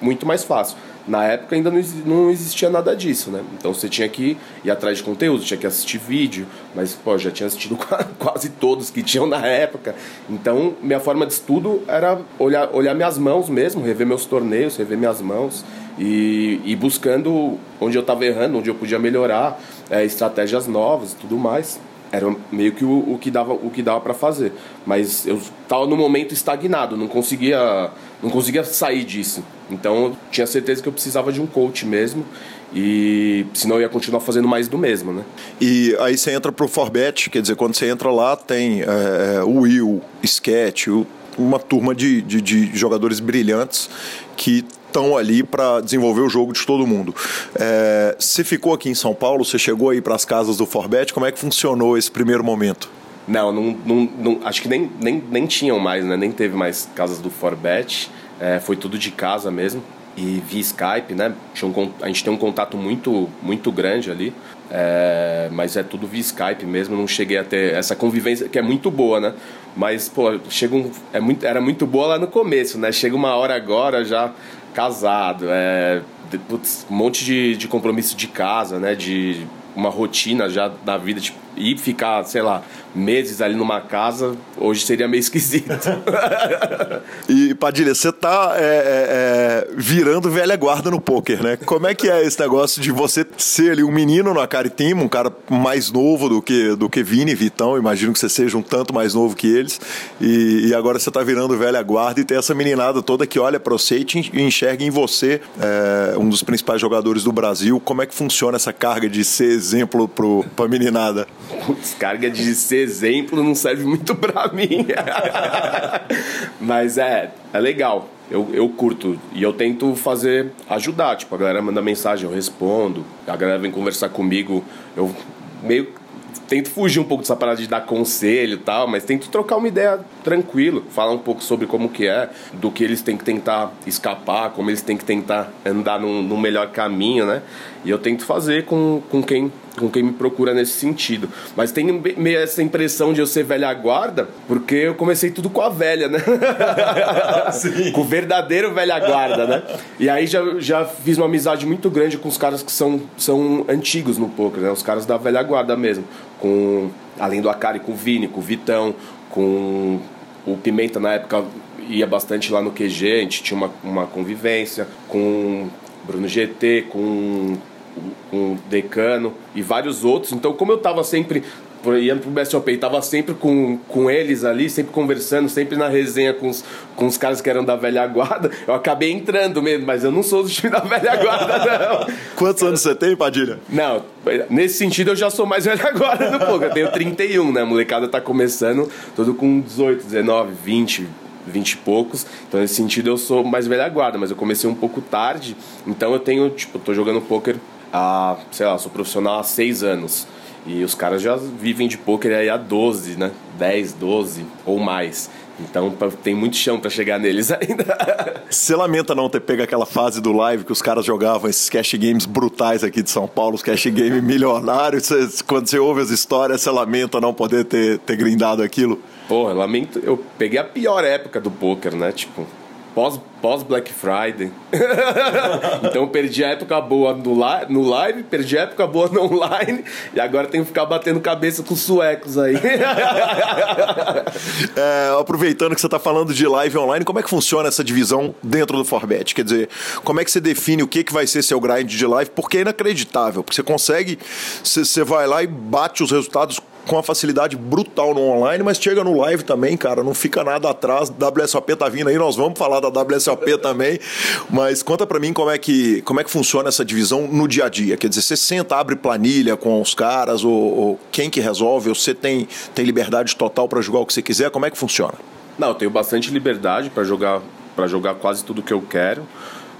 Speaker 3: muito mais fácil. Na época ainda não existia nada disso, né? Então você tinha que ir atrás de conteúdo, tinha que assistir vídeo, mas pô, já tinha assistido quase todos que tinham na época. Então minha forma de estudo era olhar, olhar minhas mãos mesmo, rever meus torneios, rever minhas mãos e, e buscando onde eu estava errando, onde eu podia melhorar, é, estratégias novas e tudo mais era meio que o, o que dava o que dava para fazer. Mas eu estava no momento estagnado não conseguia não conseguia sair disso. Então eu tinha certeza que eu precisava de um coach mesmo. E senão eu ia continuar fazendo mais do mesmo né?
Speaker 1: E aí você entra pro Forbet quer dizer quando você entra lá tem é, o Will Sketch uma turma de, de, de jogadores brilhantes que estão ali para desenvolver o jogo de todo mundo. É, você ficou aqui em São Paulo? Você chegou aí para as casas do Forbet? Como é que funcionou esse primeiro momento?
Speaker 3: Não, não, não, não acho que nem, nem, nem tinham mais, né? Nem teve mais casas do Forbet. É, foi tudo de casa mesmo e via Skype, né? Um, a gente tem um contato muito, muito grande ali, é, mas é tudo via Skype mesmo. Não cheguei a ter essa convivência que é muito boa, né? Mas pô, chega um, é muito, era muito boa lá no começo, né? Chega uma hora agora já casado, é, putz, um monte de, de compromisso de casa, né? De uma rotina já da vida, tipo, e ficar, sei lá, meses ali numa casa, hoje seria meio esquisito.
Speaker 1: e, Padilha, você tá é, é, é, virando velha guarda no poker, né? Como é que é esse negócio de você ser ali um menino no Acaritim, um cara mais novo do que, do que Vini e Vitão, imagino que você seja um tanto mais novo que eles, e, e agora você tá virando velha guarda e tem essa meninada toda que olha para você e enxerga em você é, um dos principais jogadores do Brasil. Como é que funciona essa carga de ser exemplo pro, pra meninada?
Speaker 3: Putz, carga de ser exemplo não serve muito pra mim. Mas é, é legal. Eu, eu curto e eu tento fazer, ajudar. Tipo, a galera manda mensagem, eu respondo. A galera vem conversar comigo. Eu meio tento fugir um pouco dessa parada de dar conselho e tal, mas tento trocar uma ideia tranquilo, falar um pouco sobre como que é, do que eles têm que tentar escapar, como eles têm que tentar andar num, num melhor caminho, né? E eu tento fazer com, com quem com quem me procura nesse sentido. Mas tem meio essa impressão de eu ser velha guarda, porque eu comecei tudo com a velha, né? com o verdadeiro velha guarda, né? E aí já, já fiz uma amizade muito grande com os caras que são, são antigos no poker, né? Os caras da velha guarda mesmo. Com, além do Akari, com o Vini, com o Vitão, com o Pimenta na época ia bastante lá no QG, a gente tinha uma, uma convivência com Bruno GT, com o Decano e vários outros. Então, como eu estava sempre ia pro BSOP e tava sempre com, com eles ali, sempre conversando, sempre na resenha com os, com os caras que eram da velha guarda, eu acabei entrando mesmo, mas eu não sou do time da velha guarda, não.
Speaker 1: Quantos anos você tem, Padilha?
Speaker 3: Não, nesse sentido eu já sou mais velha guarda do pouco. Eu tenho 31, né? A molecada tá começando todo com 18, 19, 20, 20 e poucos. Então, nesse sentido, eu sou mais velha guarda, mas eu comecei um pouco tarde. Então, eu tenho, tipo, tô jogando poker há, sei lá, sou profissional há 6 anos. E os caras já vivem de poker aí há 12, né? 10, 12 ou mais. Então tem muito chão para chegar neles ainda.
Speaker 1: Você lamenta não ter pego aquela fase do live que os caras jogavam esses cash games brutais aqui de São Paulo, os cash game milionários. Quando você ouve as histórias, você lamenta não poder ter, ter grindado aquilo?
Speaker 3: Porra, lamento. Eu peguei a pior época do poker, né? Tipo, pós, pós Black Friday. então perdi a época boa no, li no live, perdi a época boa no online e agora tenho que ficar batendo cabeça com suecos aí.
Speaker 1: é, aproveitando que você está falando de live online, como é que funciona essa divisão dentro do Forbet? Quer dizer, como é que você define o que, que vai ser seu grind de live? Porque é inacreditável, porque você consegue, você vai lá e bate os resultados com uma facilidade brutal no online, mas chega no live também, cara, não fica nada atrás. WSOP tá vindo aí, nós vamos falar da WSOP também. Mas conta para mim como é que como é que funciona essa divisão no dia a dia. Quer dizer, você senta, abre planilha com os caras ou, ou quem que resolve? Ou você tem tem liberdade total para jogar o que você quiser? Como é que funciona?
Speaker 3: Não, eu tenho bastante liberdade para jogar para jogar quase tudo que eu quero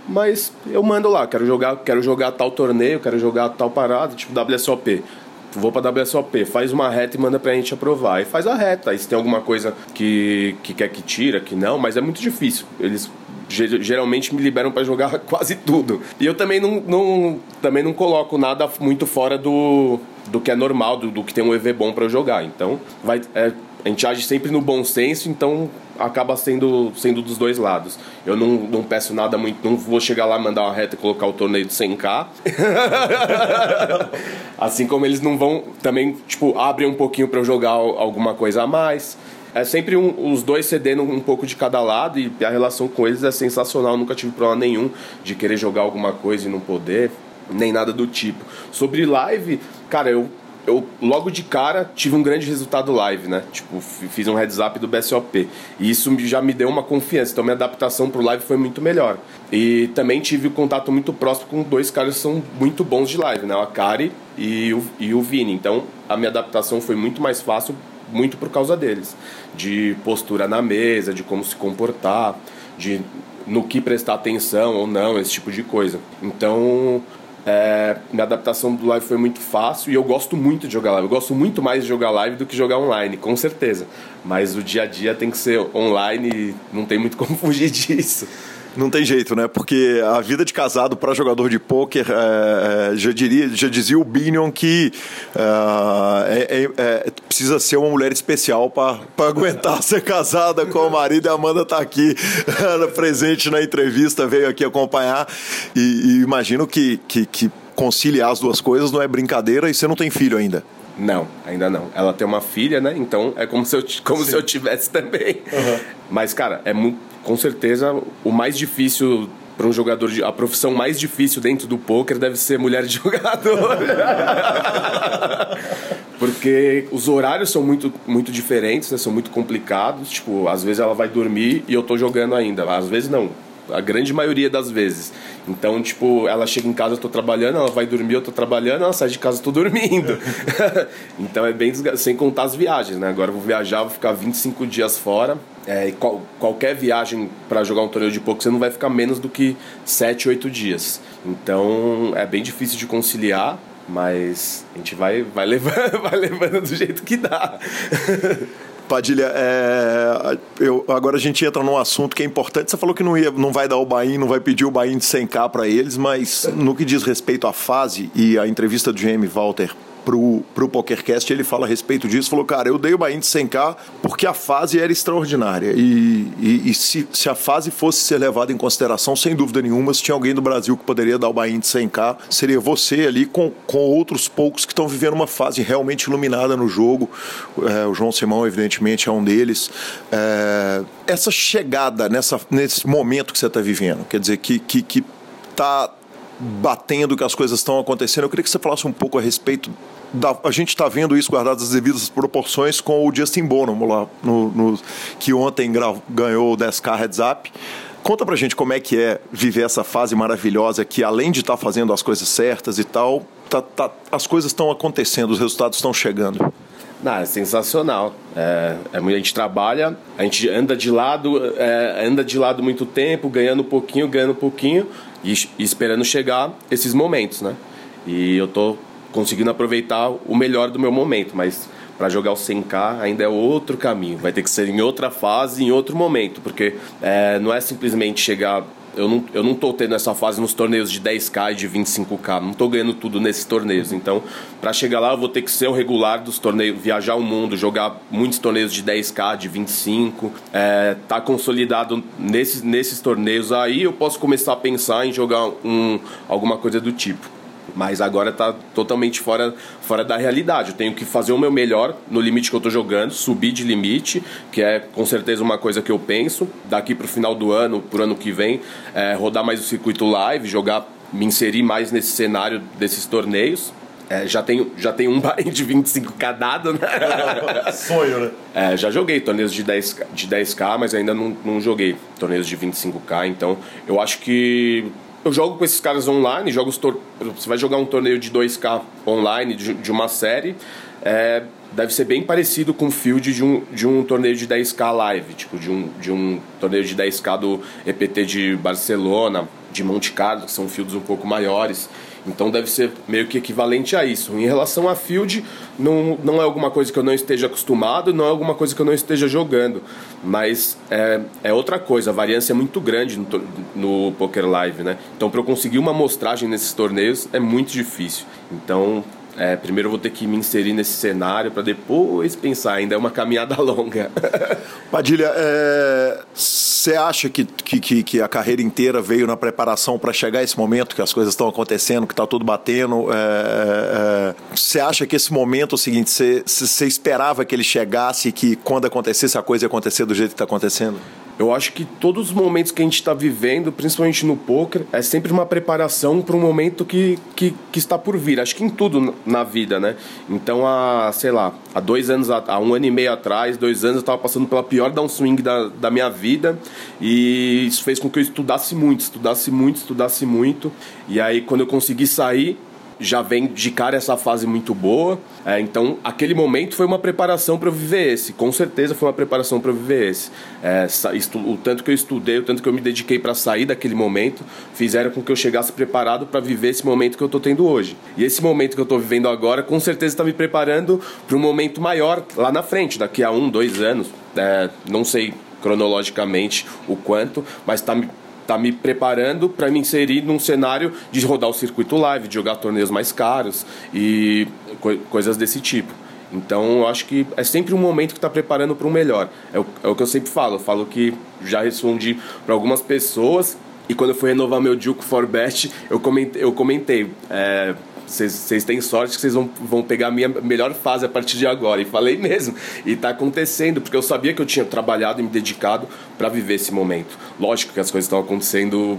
Speaker 3: mas eu mando lá, quero jogar, quero jogar tal torneio, quero jogar tal parada, tipo WSOP vou para WSOP, faz uma reta e manda pra gente aprovar. E faz a reta. Aí se tem alguma coisa que, que quer que tira, que não, mas é muito difícil. Eles geralmente me liberam para jogar quase tudo. E eu também não, não, também não coloco nada muito fora do, do que é normal, do, do que tem um EV bom para jogar. Então, vai, é, a gente age sempre no bom senso, então acaba sendo, sendo dos dois lados. Eu não, não peço nada muito, não vou chegar lá, mandar uma reta e colocar o torneio de 100k. assim como eles não vão também, tipo, abrem um pouquinho para eu jogar alguma coisa a mais. É sempre um, os dois cedendo um pouco de cada lado e a relação com eles é sensacional. nunca tive problema nenhum de querer jogar alguma coisa e não poder, nem nada do tipo. Sobre live, cara, eu eu logo de cara tive um grande resultado live, né? Tipo, fiz um heads up do BSOP. E isso já me deu uma confiança. Então minha adaptação pro live foi muito melhor. E também tive um contato muito próximo com dois caras que são muito bons de live, né? O Akari e o, e o Vini. Então a minha adaptação foi muito mais fácil, muito por causa deles. De postura na mesa, de como se comportar, de no que prestar atenção ou não, esse tipo de coisa. Então, é, minha adaptação do live foi muito fácil e eu gosto muito de jogar live. Eu gosto muito mais de jogar live do que jogar online, com certeza. Mas o dia a dia tem que ser online e não tem muito como fugir disso.
Speaker 1: Não tem jeito, né? Porque a vida de casado para jogador de pôquer, é, é, já, diria, já dizia o Binion que é, é, é, precisa ser uma mulher especial para aguentar ser casada com o marido. E a Amanda está aqui presente na entrevista, veio aqui acompanhar. E, e imagino que, que, que conciliar as duas coisas não é brincadeira e você não tem filho ainda.
Speaker 3: Não, ainda não. Ela tem uma filha, né? Então é como se eu, como se eu tivesse também. Uhum. Mas, cara, é muito com certeza o mais difícil para um jogador de, a profissão mais difícil dentro do poker deve ser mulher de jogador. Porque os horários são muito, muito diferentes, né? são muito complicados. Tipo, às vezes ela vai dormir e eu tô jogando ainda. Às vezes não a grande maioria das vezes. Então, tipo, ela chega em casa, eu tô trabalhando, ela vai dormir, eu tô trabalhando, ela sai de casa, eu tô dormindo. então é bem desgastante, sem contar as viagens, né? Agora eu vou viajar, vou ficar 25 dias fora. É, qual, qualquer viagem para jogar um torneio de pouco, você não vai ficar menos do que 7, 8 dias. Então é bem difícil de conciliar, mas a gente vai, vai, levando, vai levando do jeito que dá.
Speaker 1: Padilha, é, eu, agora a gente entra num assunto que é importante. Você falou que não, ia, não vai dar o Bahia, não vai pedir o Bahia de 100k para eles, mas no que diz respeito à fase e à entrevista do GM Walter pro, pro PokerCast, ele fala a respeito disso, falou, cara, eu dei Bahia de 100k porque a fase era extraordinária e, e, e, se, se a fase fosse ser levada em consideração, sem dúvida nenhuma, se tinha alguém do Brasil que poderia dar Bahia de 100k, seria você ali com, com outros poucos que estão vivendo uma fase realmente iluminada no jogo, é, o João Simão evidentemente é um deles, é, essa chegada nessa, nesse momento que você está vivendo, quer dizer, que, que, que tá batendo, que as coisas estão acontecendo. Eu queria que você falasse um pouco a respeito da, a gente está vendo isso guardado as devidas proporções com o Justin Bonomo lá, no, no, que ontem ganhou o 10K Heads Up. Conta pra gente como é que é viver essa fase maravilhosa que, além de estar tá fazendo as coisas certas e tal, tá, tá, as coisas estão acontecendo, os resultados estão chegando.
Speaker 3: Não, é sensacional. É, é, a gente trabalha, a gente anda de lado, é, anda de lado muito tempo, ganhando um pouquinho, ganhando um pouquinho e, e esperando chegar esses momentos, né? E eu tô conseguindo aproveitar o melhor do meu momento, mas para jogar o 100k ainda é outro caminho. Vai ter que ser em outra fase, em outro momento, porque é, não é simplesmente chegar. Eu não, eu não tô tendo essa fase nos torneios de 10k e de 25k, não tô ganhando tudo nesses torneios. Então, para chegar lá, eu vou ter que ser o regular dos torneios, viajar o mundo, jogar muitos torneios de 10k, de 25, é, tá consolidado nesses, nesses torneios. Aí, eu posso começar a pensar em jogar um, alguma coisa do tipo mas agora está totalmente fora, fora da realidade. Eu tenho que fazer o meu melhor no limite que eu estou jogando, subir de limite, que é com certeza uma coisa que eu penso. Daqui para o final do ano, para o ano que vem, é, rodar mais o circuito live, jogar, me inserir mais nesse cenário desses torneios. É, já tenho, já tenho um buy de 25k dado, né?
Speaker 1: Sonho, né?
Speaker 3: É, já joguei torneios de 10k, de 10k mas ainda não, não joguei torneios de 25k. Então, eu acho que eu jogo com esses caras online, jogo tor... você vai jogar um torneio de 2K online de, de uma série, é, deve ser bem parecido com o field de um, de um torneio de 10K live, tipo de um, de um torneio de 10K do EPT de Barcelona, de Monte Carlo, que são fields um pouco maiores. Então deve ser meio que equivalente a isso. Em relação a field, não, não é alguma coisa que eu não esteja acostumado, não é alguma coisa que eu não esteja jogando. Mas é, é outra coisa, a variância é muito grande no, no Poker Live, né? Então para eu conseguir uma amostragem nesses torneios é muito difícil. Então é, primeiro eu vou ter que me inserir nesse cenário para depois pensar. Ainda é uma caminhada longa.
Speaker 1: Padilha, você é, acha que, que, que, a carreira inteira veio na preparação para chegar esse momento que as coisas estão acontecendo, que está tudo batendo? Você é, é, acha que esse momento é o seguinte? Você esperava que ele chegasse e que quando acontecesse a coisa ia acontecer do jeito que está acontecendo?
Speaker 3: Eu acho que todos os momentos que a gente está vivendo, principalmente no poker, é sempre uma preparação para um momento que, que, que, está por vir. Acho que em tudo na vida, né? Então, há, sei lá, há dois anos, há um ano e meio atrás, dois anos, eu estava passando pela pior downswing da, da minha vida e isso fez com que eu estudasse muito, estudasse muito, estudasse muito. E aí, quando eu consegui sair, já vem de cara essa fase muito boa. É, então, aquele momento foi uma preparação para eu viver esse. Com certeza foi uma preparação para eu viver esse. É, o tanto que eu estudei, o tanto que eu me dediquei para sair daquele momento, fizeram com que eu chegasse preparado para viver esse momento que eu estou tendo hoje. E esse momento que eu estou vivendo agora, com certeza está me preparando para um momento maior lá na frente, daqui a um, dois anos. É, não sei cronologicamente o quanto, mas está me tá me preparando para me inserir num cenário de rodar o circuito live, de jogar torneios mais caros e co coisas desse tipo. Então, eu acho que é sempre um momento que está preparando para o melhor. É o, é o, que eu sempre falo. Eu falo que já respondi para algumas pessoas e quando eu fui renovar meu Duke for Best, eu comentei, eu comentei é, vocês têm sorte que vocês vão, vão pegar a minha melhor fase a partir de agora. E falei mesmo. E está acontecendo, porque eu sabia que eu tinha trabalhado e me dedicado para viver esse momento. Lógico que as coisas estão acontecendo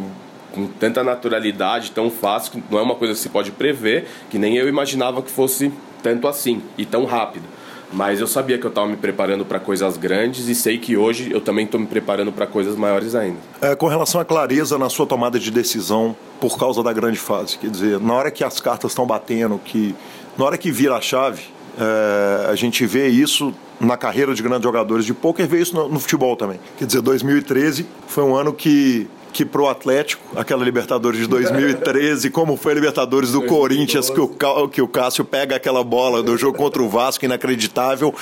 Speaker 3: com tanta naturalidade, tão fácil, que não é uma coisa que se pode prever, que nem eu imaginava que fosse tanto assim e tão rápido. Mas eu sabia que eu estava me preparando para coisas grandes e sei que hoje eu também estou me preparando para coisas maiores ainda.
Speaker 1: É, com relação à clareza na sua tomada de decisão por causa da grande fase, quer dizer, na hora que as cartas estão batendo, que na hora que vira a chave, é, a gente vê isso na carreira de grandes jogadores de poker, vê isso no, no futebol também. Quer dizer, 2013 foi um ano que que pro Atlético, aquela Libertadores de 2013, como foi a Libertadores do Corinthians, que o, que o Cássio pega aquela bola do jogo contra o Vasco, inacreditável.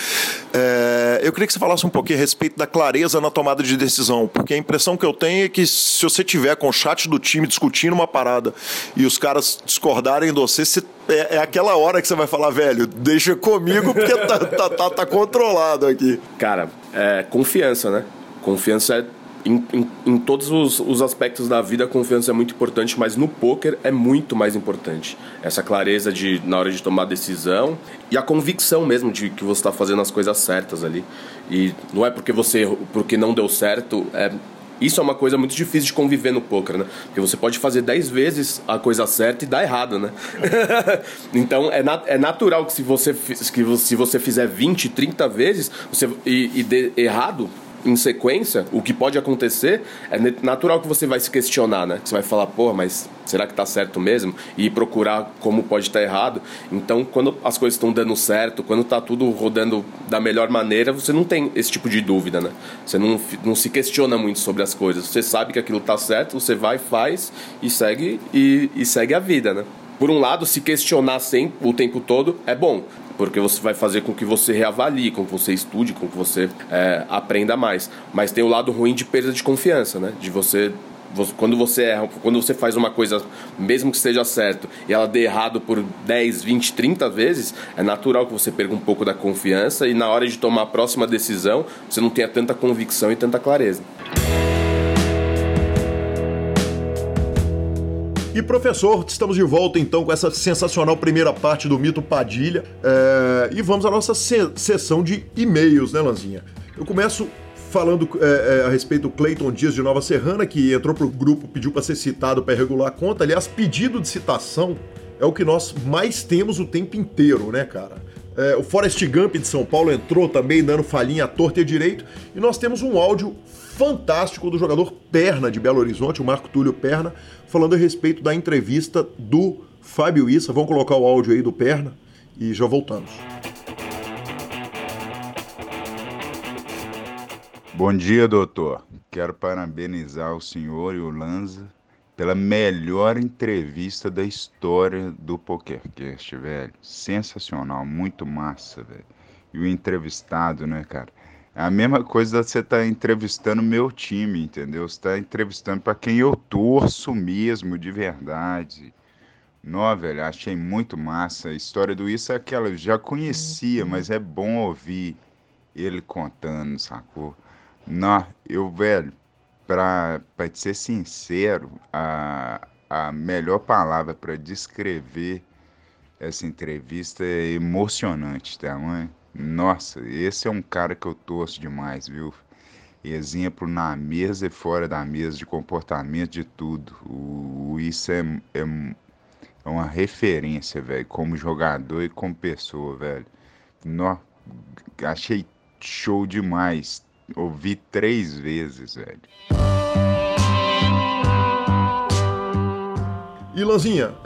Speaker 1: É, eu queria que você falasse um pouquinho a respeito da clareza na tomada de decisão, porque a impressão que eu tenho é que se você tiver com o chat do time discutindo uma parada e os caras discordarem de você, você é, é, aquela hora que você vai falar, velho, deixa comigo porque tá, tá, tá, tá controlado aqui.
Speaker 3: Cara, é confiança, né? Confiança é em, em, em, todos os, os, aspectos da vida a confiança é muito importante, mas no poker é muito mais importante. Essa clareza de na hora de tomar decisão e a convicção mesmo de que você está fazendo as coisas certas ali. E não é porque você porque não deu certo, é, Isso é uma coisa muito difícil de conviver no poker, né? Porque você pode fazer 10 vezes a coisa certa e dar errado, né? então é, é natural que se você, que se você fizer 20, 30 vezes você, e, e errado, em sequência, o que pode acontecer é natural que você vai se questionar, né? Você vai falar, pô, mas será que tá certo mesmo? E procurar como pode estar tá errado. Então, quando as coisas estão dando certo, quando tá tudo rodando da melhor maneira, você não tem esse tipo de dúvida, né? Você não, não se questiona muito sobre as coisas. Você sabe que aquilo tá certo, você vai, faz e segue e, e segue a vida, né? Por um lado, se questionar sempre o tempo todo é bom porque você vai fazer com que você reavalie, com que você estude, com que você é, aprenda mais. Mas tem o lado ruim de perda de confiança, né? De você quando você erra, quando você faz uma coisa, mesmo que esteja certo, e ela dê errado por 10, 20, 30 vezes, é natural que você perca um pouco da confiança e na hora de tomar a próxima decisão, você não tenha tanta convicção e tanta clareza.
Speaker 1: E professor, estamos de volta então com essa sensacional primeira parte do Mito Padilha. É... E vamos à nossa se sessão de e-mails, né, Lanzinha? Eu começo falando é, é, a respeito do Cleiton Dias de Nova Serrana, que entrou pro grupo, pediu para ser citado para regular a conta. Aliás, pedido de citação é o que nós mais temos o tempo inteiro, né, cara? É, o Forrest Gump de São Paulo entrou também dando falhinha à torta e direito. E nós temos um áudio fantástico do jogador Perna de Belo Horizonte, o Marco Túlio Perna, falando a respeito da entrevista do Fábio Issa. Vamos colocar o áudio aí do Perna e já voltamos.
Speaker 4: Bom dia, doutor. Quero parabenizar o senhor e o Lanza pela melhor entrevista da história do PokerCast, velho. Sensacional, muito massa, velho. E o entrevistado, né, cara? É a mesma coisa você estar tá entrevistando meu time, entendeu? Você está entrevistando para quem eu torço mesmo, de verdade. Nó, velho, achei muito massa. A história do Isso é aquela, eu já conhecia, uhum. mas é bom ouvir ele contando, sacou? Nó, eu, velho, para te ser sincero, a, a melhor palavra para descrever essa entrevista é emocionante, tá, mãe? Nossa, esse é um cara que eu torço demais, viu? Exemplo na mesa e fora da mesa, de comportamento, de tudo. O, isso é, é, é, uma referência, velho, como jogador e como pessoa, velho. No, achei show demais. Ouvi três vezes, velho.
Speaker 1: E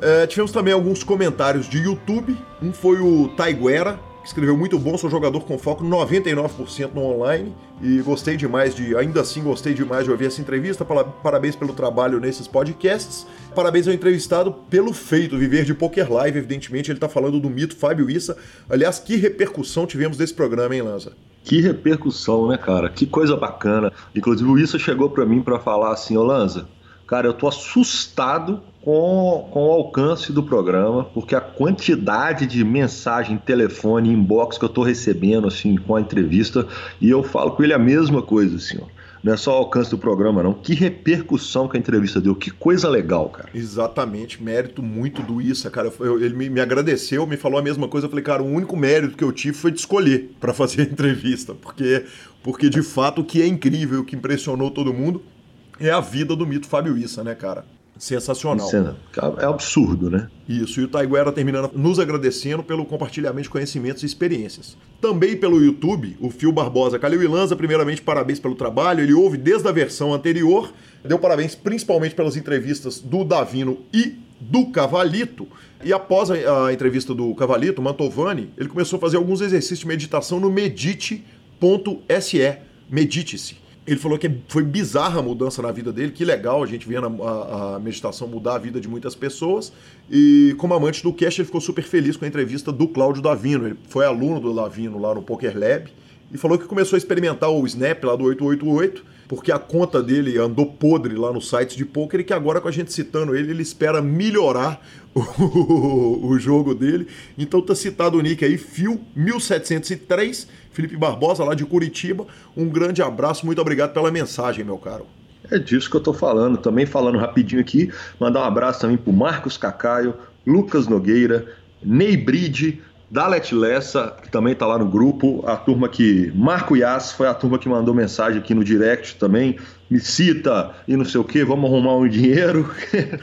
Speaker 1: é, tivemos também alguns comentários de YouTube. Um foi o Taiguera, escreveu muito bom, sou jogador com foco 99% no online e gostei demais de, ainda assim gostei demais de ouvir essa entrevista. Parabéns pelo trabalho nesses podcasts. Parabéns ao entrevistado pelo feito, viver de Poker Live, evidentemente ele está falando do mito Fábio Issa. Aliás, que repercussão tivemos desse programa, hein, Lanza?
Speaker 2: Que repercussão, né, cara? Que coisa bacana. Inclusive o Issa chegou para mim para falar assim, ô Lanza, cara, eu tô assustado com, com o alcance do programa, porque a quantidade de mensagem, telefone, inbox que eu estou recebendo assim com a entrevista, e eu falo com ele a mesma coisa, assim, ó. Não é só o alcance do programa, não. Que repercussão que a entrevista deu. Que coisa legal, cara.
Speaker 1: Exatamente. Mérito muito do Issa, cara. Eu, ele me, me, agradeceu, me falou a mesma coisa. Eu falei, cara, o único mérito que eu tive foi de escolher para fazer a entrevista. Porque, porque, de fato, o que é incrível, o que impressionou todo mundo é a vida do mito Fábio Issa, né, cara? Sensacional.
Speaker 2: É, é absurdo, né?
Speaker 1: Isso, e o Taiguera terminando nos agradecendo pelo compartilhamento de conhecimentos e experiências. Também pelo YouTube, o Fio Barbosa Calil Lanza, primeiramente, parabéns pelo trabalho. Ele ouve desde a versão anterior, deu parabéns principalmente pelas entrevistas do Davino e do Cavalito. E após a, a entrevista do Cavalito, Mantovani, ele começou a fazer alguns exercícios de meditação no medite.se. Medite-se. Ele falou que foi bizarra a mudança na vida dele, que legal a gente vendo a, a, meditação mudar a vida de muitas pessoas. E como amante do cast, ele ficou super feliz com a entrevista do Cláudio Davino. Ele foi aluno do Davino lá no Poker Lab e falou que começou a experimentar o Snap lá do 888, porque a conta dele andou podre lá no site de poker e que agora com a gente citando ele, ele espera melhorar o, o jogo dele. Então tá citado o nick aí, Fio 1703 Felipe Barbosa, lá de Curitiba. Um grande abraço, muito obrigado pela mensagem, meu caro.
Speaker 2: É disso que eu tô falando. Também falando rapidinho aqui, mandar um abraço também pro Marcos Cacaio, Lucas Nogueira, Ney Bride, Dalet Lessa, que também está lá no grupo, a turma que. Marco Yas foi a turma que mandou mensagem aqui no direct também, me cita e não sei o que, vamos arrumar um dinheiro.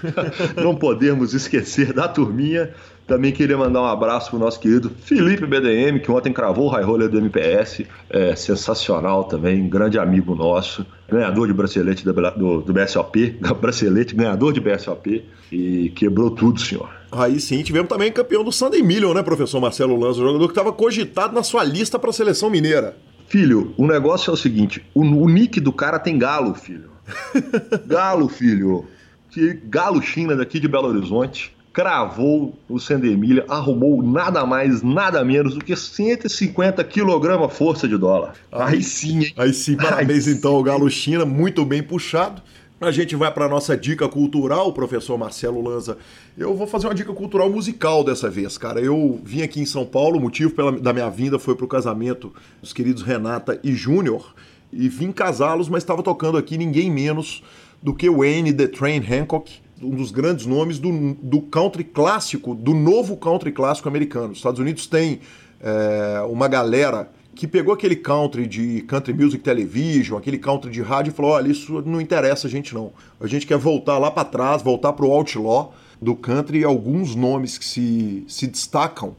Speaker 2: não podemos esquecer da turminha. Também queria mandar um abraço pro nosso querido Felipe BDM, que ontem cravou o high roller do MPS. É sensacional também, grande amigo nosso, ganhador de bracelete do, do, do BSOP, bracelete, ganhador de BSOP, e quebrou tudo, senhor.
Speaker 1: Aí sim, tivemos também campeão do Sunday Million, né, professor Marcelo Lanza, jogador que estava cogitado na sua lista para a seleção mineira.
Speaker 2: Filho, o negócio é o seguinte: o, o nick do cara tem galo, filho. galo, filho. Que galo China daqui de Belo Horizonte cravou o Sendemilha, arrumou nada mais, nada menos do que 150 kg força de dólar.
Speaker 1: Aí, aí sim, hein? Aí sim, parabéns aí então ao Galo China, muito bem puxado. A gente vai para nossa dica cultural, professor Marcelo Lanza. Eu vou fazer uma dica cultural musical dessa vez, cara. Eu vim aqui em São Paulo, o motivo pela, da minha vinda foi para o casamento dos queridos Renata e Júnior. E vim casá-los, mas estava tocando aqui ninguém menos do que Wayne The Train Hancock, um dos grandes nomes do, do country clássico, do novo country clássico americano. Os Estados Unidos tem é, uma galera que pegou aquele country de country music television, aquele country de rádio e falou: olha, isso não interessa a gente não. A gente quer voltar lá para trás, voltar para o outlaw do country e alguns nomes que se, se destacam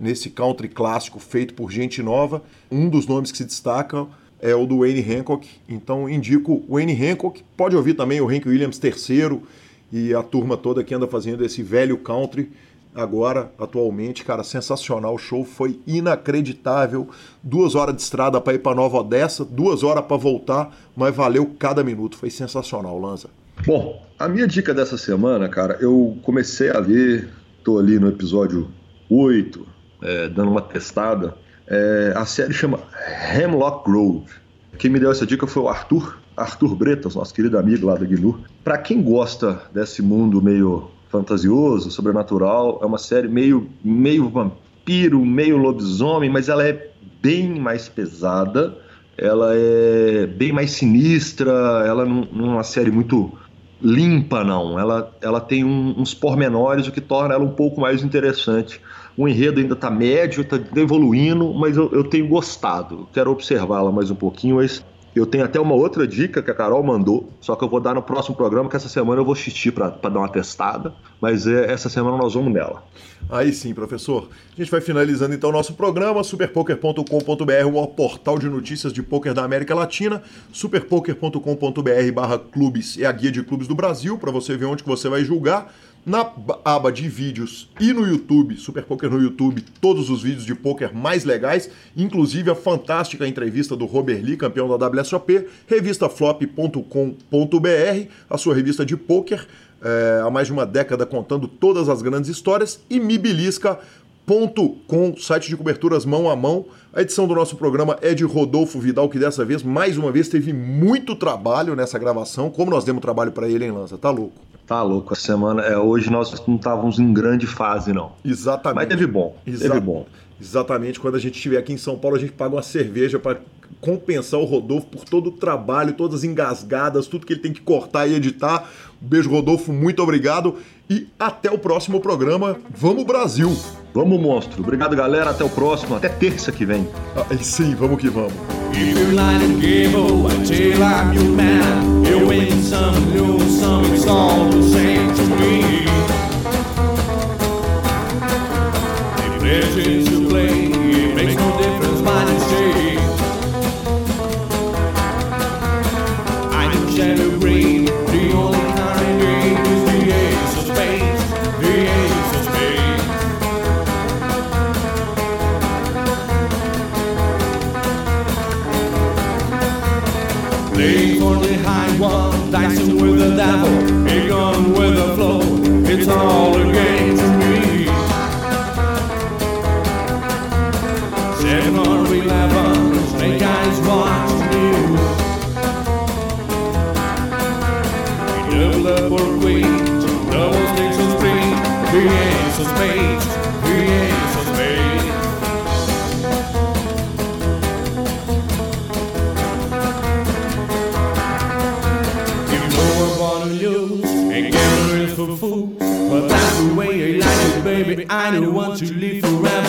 Speaker 1: nesse country clássico feito por gente nova. Um dos nomes que se destacam é o do Wayne Hancock. Então indico Wayne Hancock. Pode ouvir também o Hank Williams III e a turma toda que anda fazendo esse velho country agora, atualmente, cara, sensacional. O show foi inacreditável. Duas horas de estrada para ir para Nova Odessa, duas horas para voltar, mas valeu cada minuto. Foi sensacional, Lanza.
Speaker 2: Bom, a minha dica dessa semana, cara, eu comecei a ver, tô ali no episódio 8, é, dando uma testada. É, a série chama Hemlock Grove. Quem me deu essa dica foi o Arthur, Arthur Bretas, nosso querido amigo lá da GNU. Para quem gosta desse mundo meio fantasioso, sobrenatural. É uma série meio, meio vampiro, meio lobisomem, mas ela é bem mais pesada, ela é bem mais sinistra, ela não, não é uma série muito limpa, não. Ela, ela tem um, uns pormenores, o que torna ela um pouco mais interessante. O enredo ainda está médio, está evoluindo, mas eu, eu tenho gostado. Quero observá-la mais um pouquinho, mas eu tenho até uma outra dica que a Carol mandou, só que eu vou dar no próximo programa, que essa semana eu vou assistir para dar uma testada, mas é, essa semana nós vamos nela.
Speaker 1: Aí sim, professor. A gente vai finalizando então o nosso programa, superpoker.com.br, o portal de notícias de poker da América Latina, superpoker.com.br barra clubes é a guia de clubes do Brasil, para você ver onde que você vai julgar. Na aba de vídeos e no YouTube, Super Poker no YouTube, todos os vídeos de poker mais legais, inclusive a fantástica entrevista do Robert Lee, campeão da WSOP, revistaflop.com.br, a sua revista de poker, é, há mais de uma década contando todas as grandes histórias, e mibilisca.com, site de coberturas mão a mão. A edição do nosso programa é de Rodolfo Vidal, que dessa vez, mais uma vez, teve muito trabalho nessa gravação. Como nós demos trabalho para ele, hein, Lança? Tá louco.
Speaker 2: Tá louco, a semana. É, hoje nós não estávamos em grande fase, não.
Speaker 1: Exatamente.
Speaker 2: Mas teve bom.
Speaker 1: Exa
Speaker 2: teve bom.
Speaker 1: Exatamente. Quando a gente estiver aqui em São Paulo, a gente paga uma cerveja para compensar o Rodolfo por todo o trabalho, todas as engasgadas, tudo que ele tem que cortar e editar. Um beijo, Rodolfo. Muito obrigado. E até o próximo programa. Vamos, Brasil!
Speaker 2: Vamos, monstro. Obrigado, galera. Até o próximo. Até terça que vem.
Speaker 1: Ah, sim, vamos que vamos. If you light and gable, I tell I'm your man. You win some, lose some, it's all the same to me. The Imagine to andavo I don't want to live forever.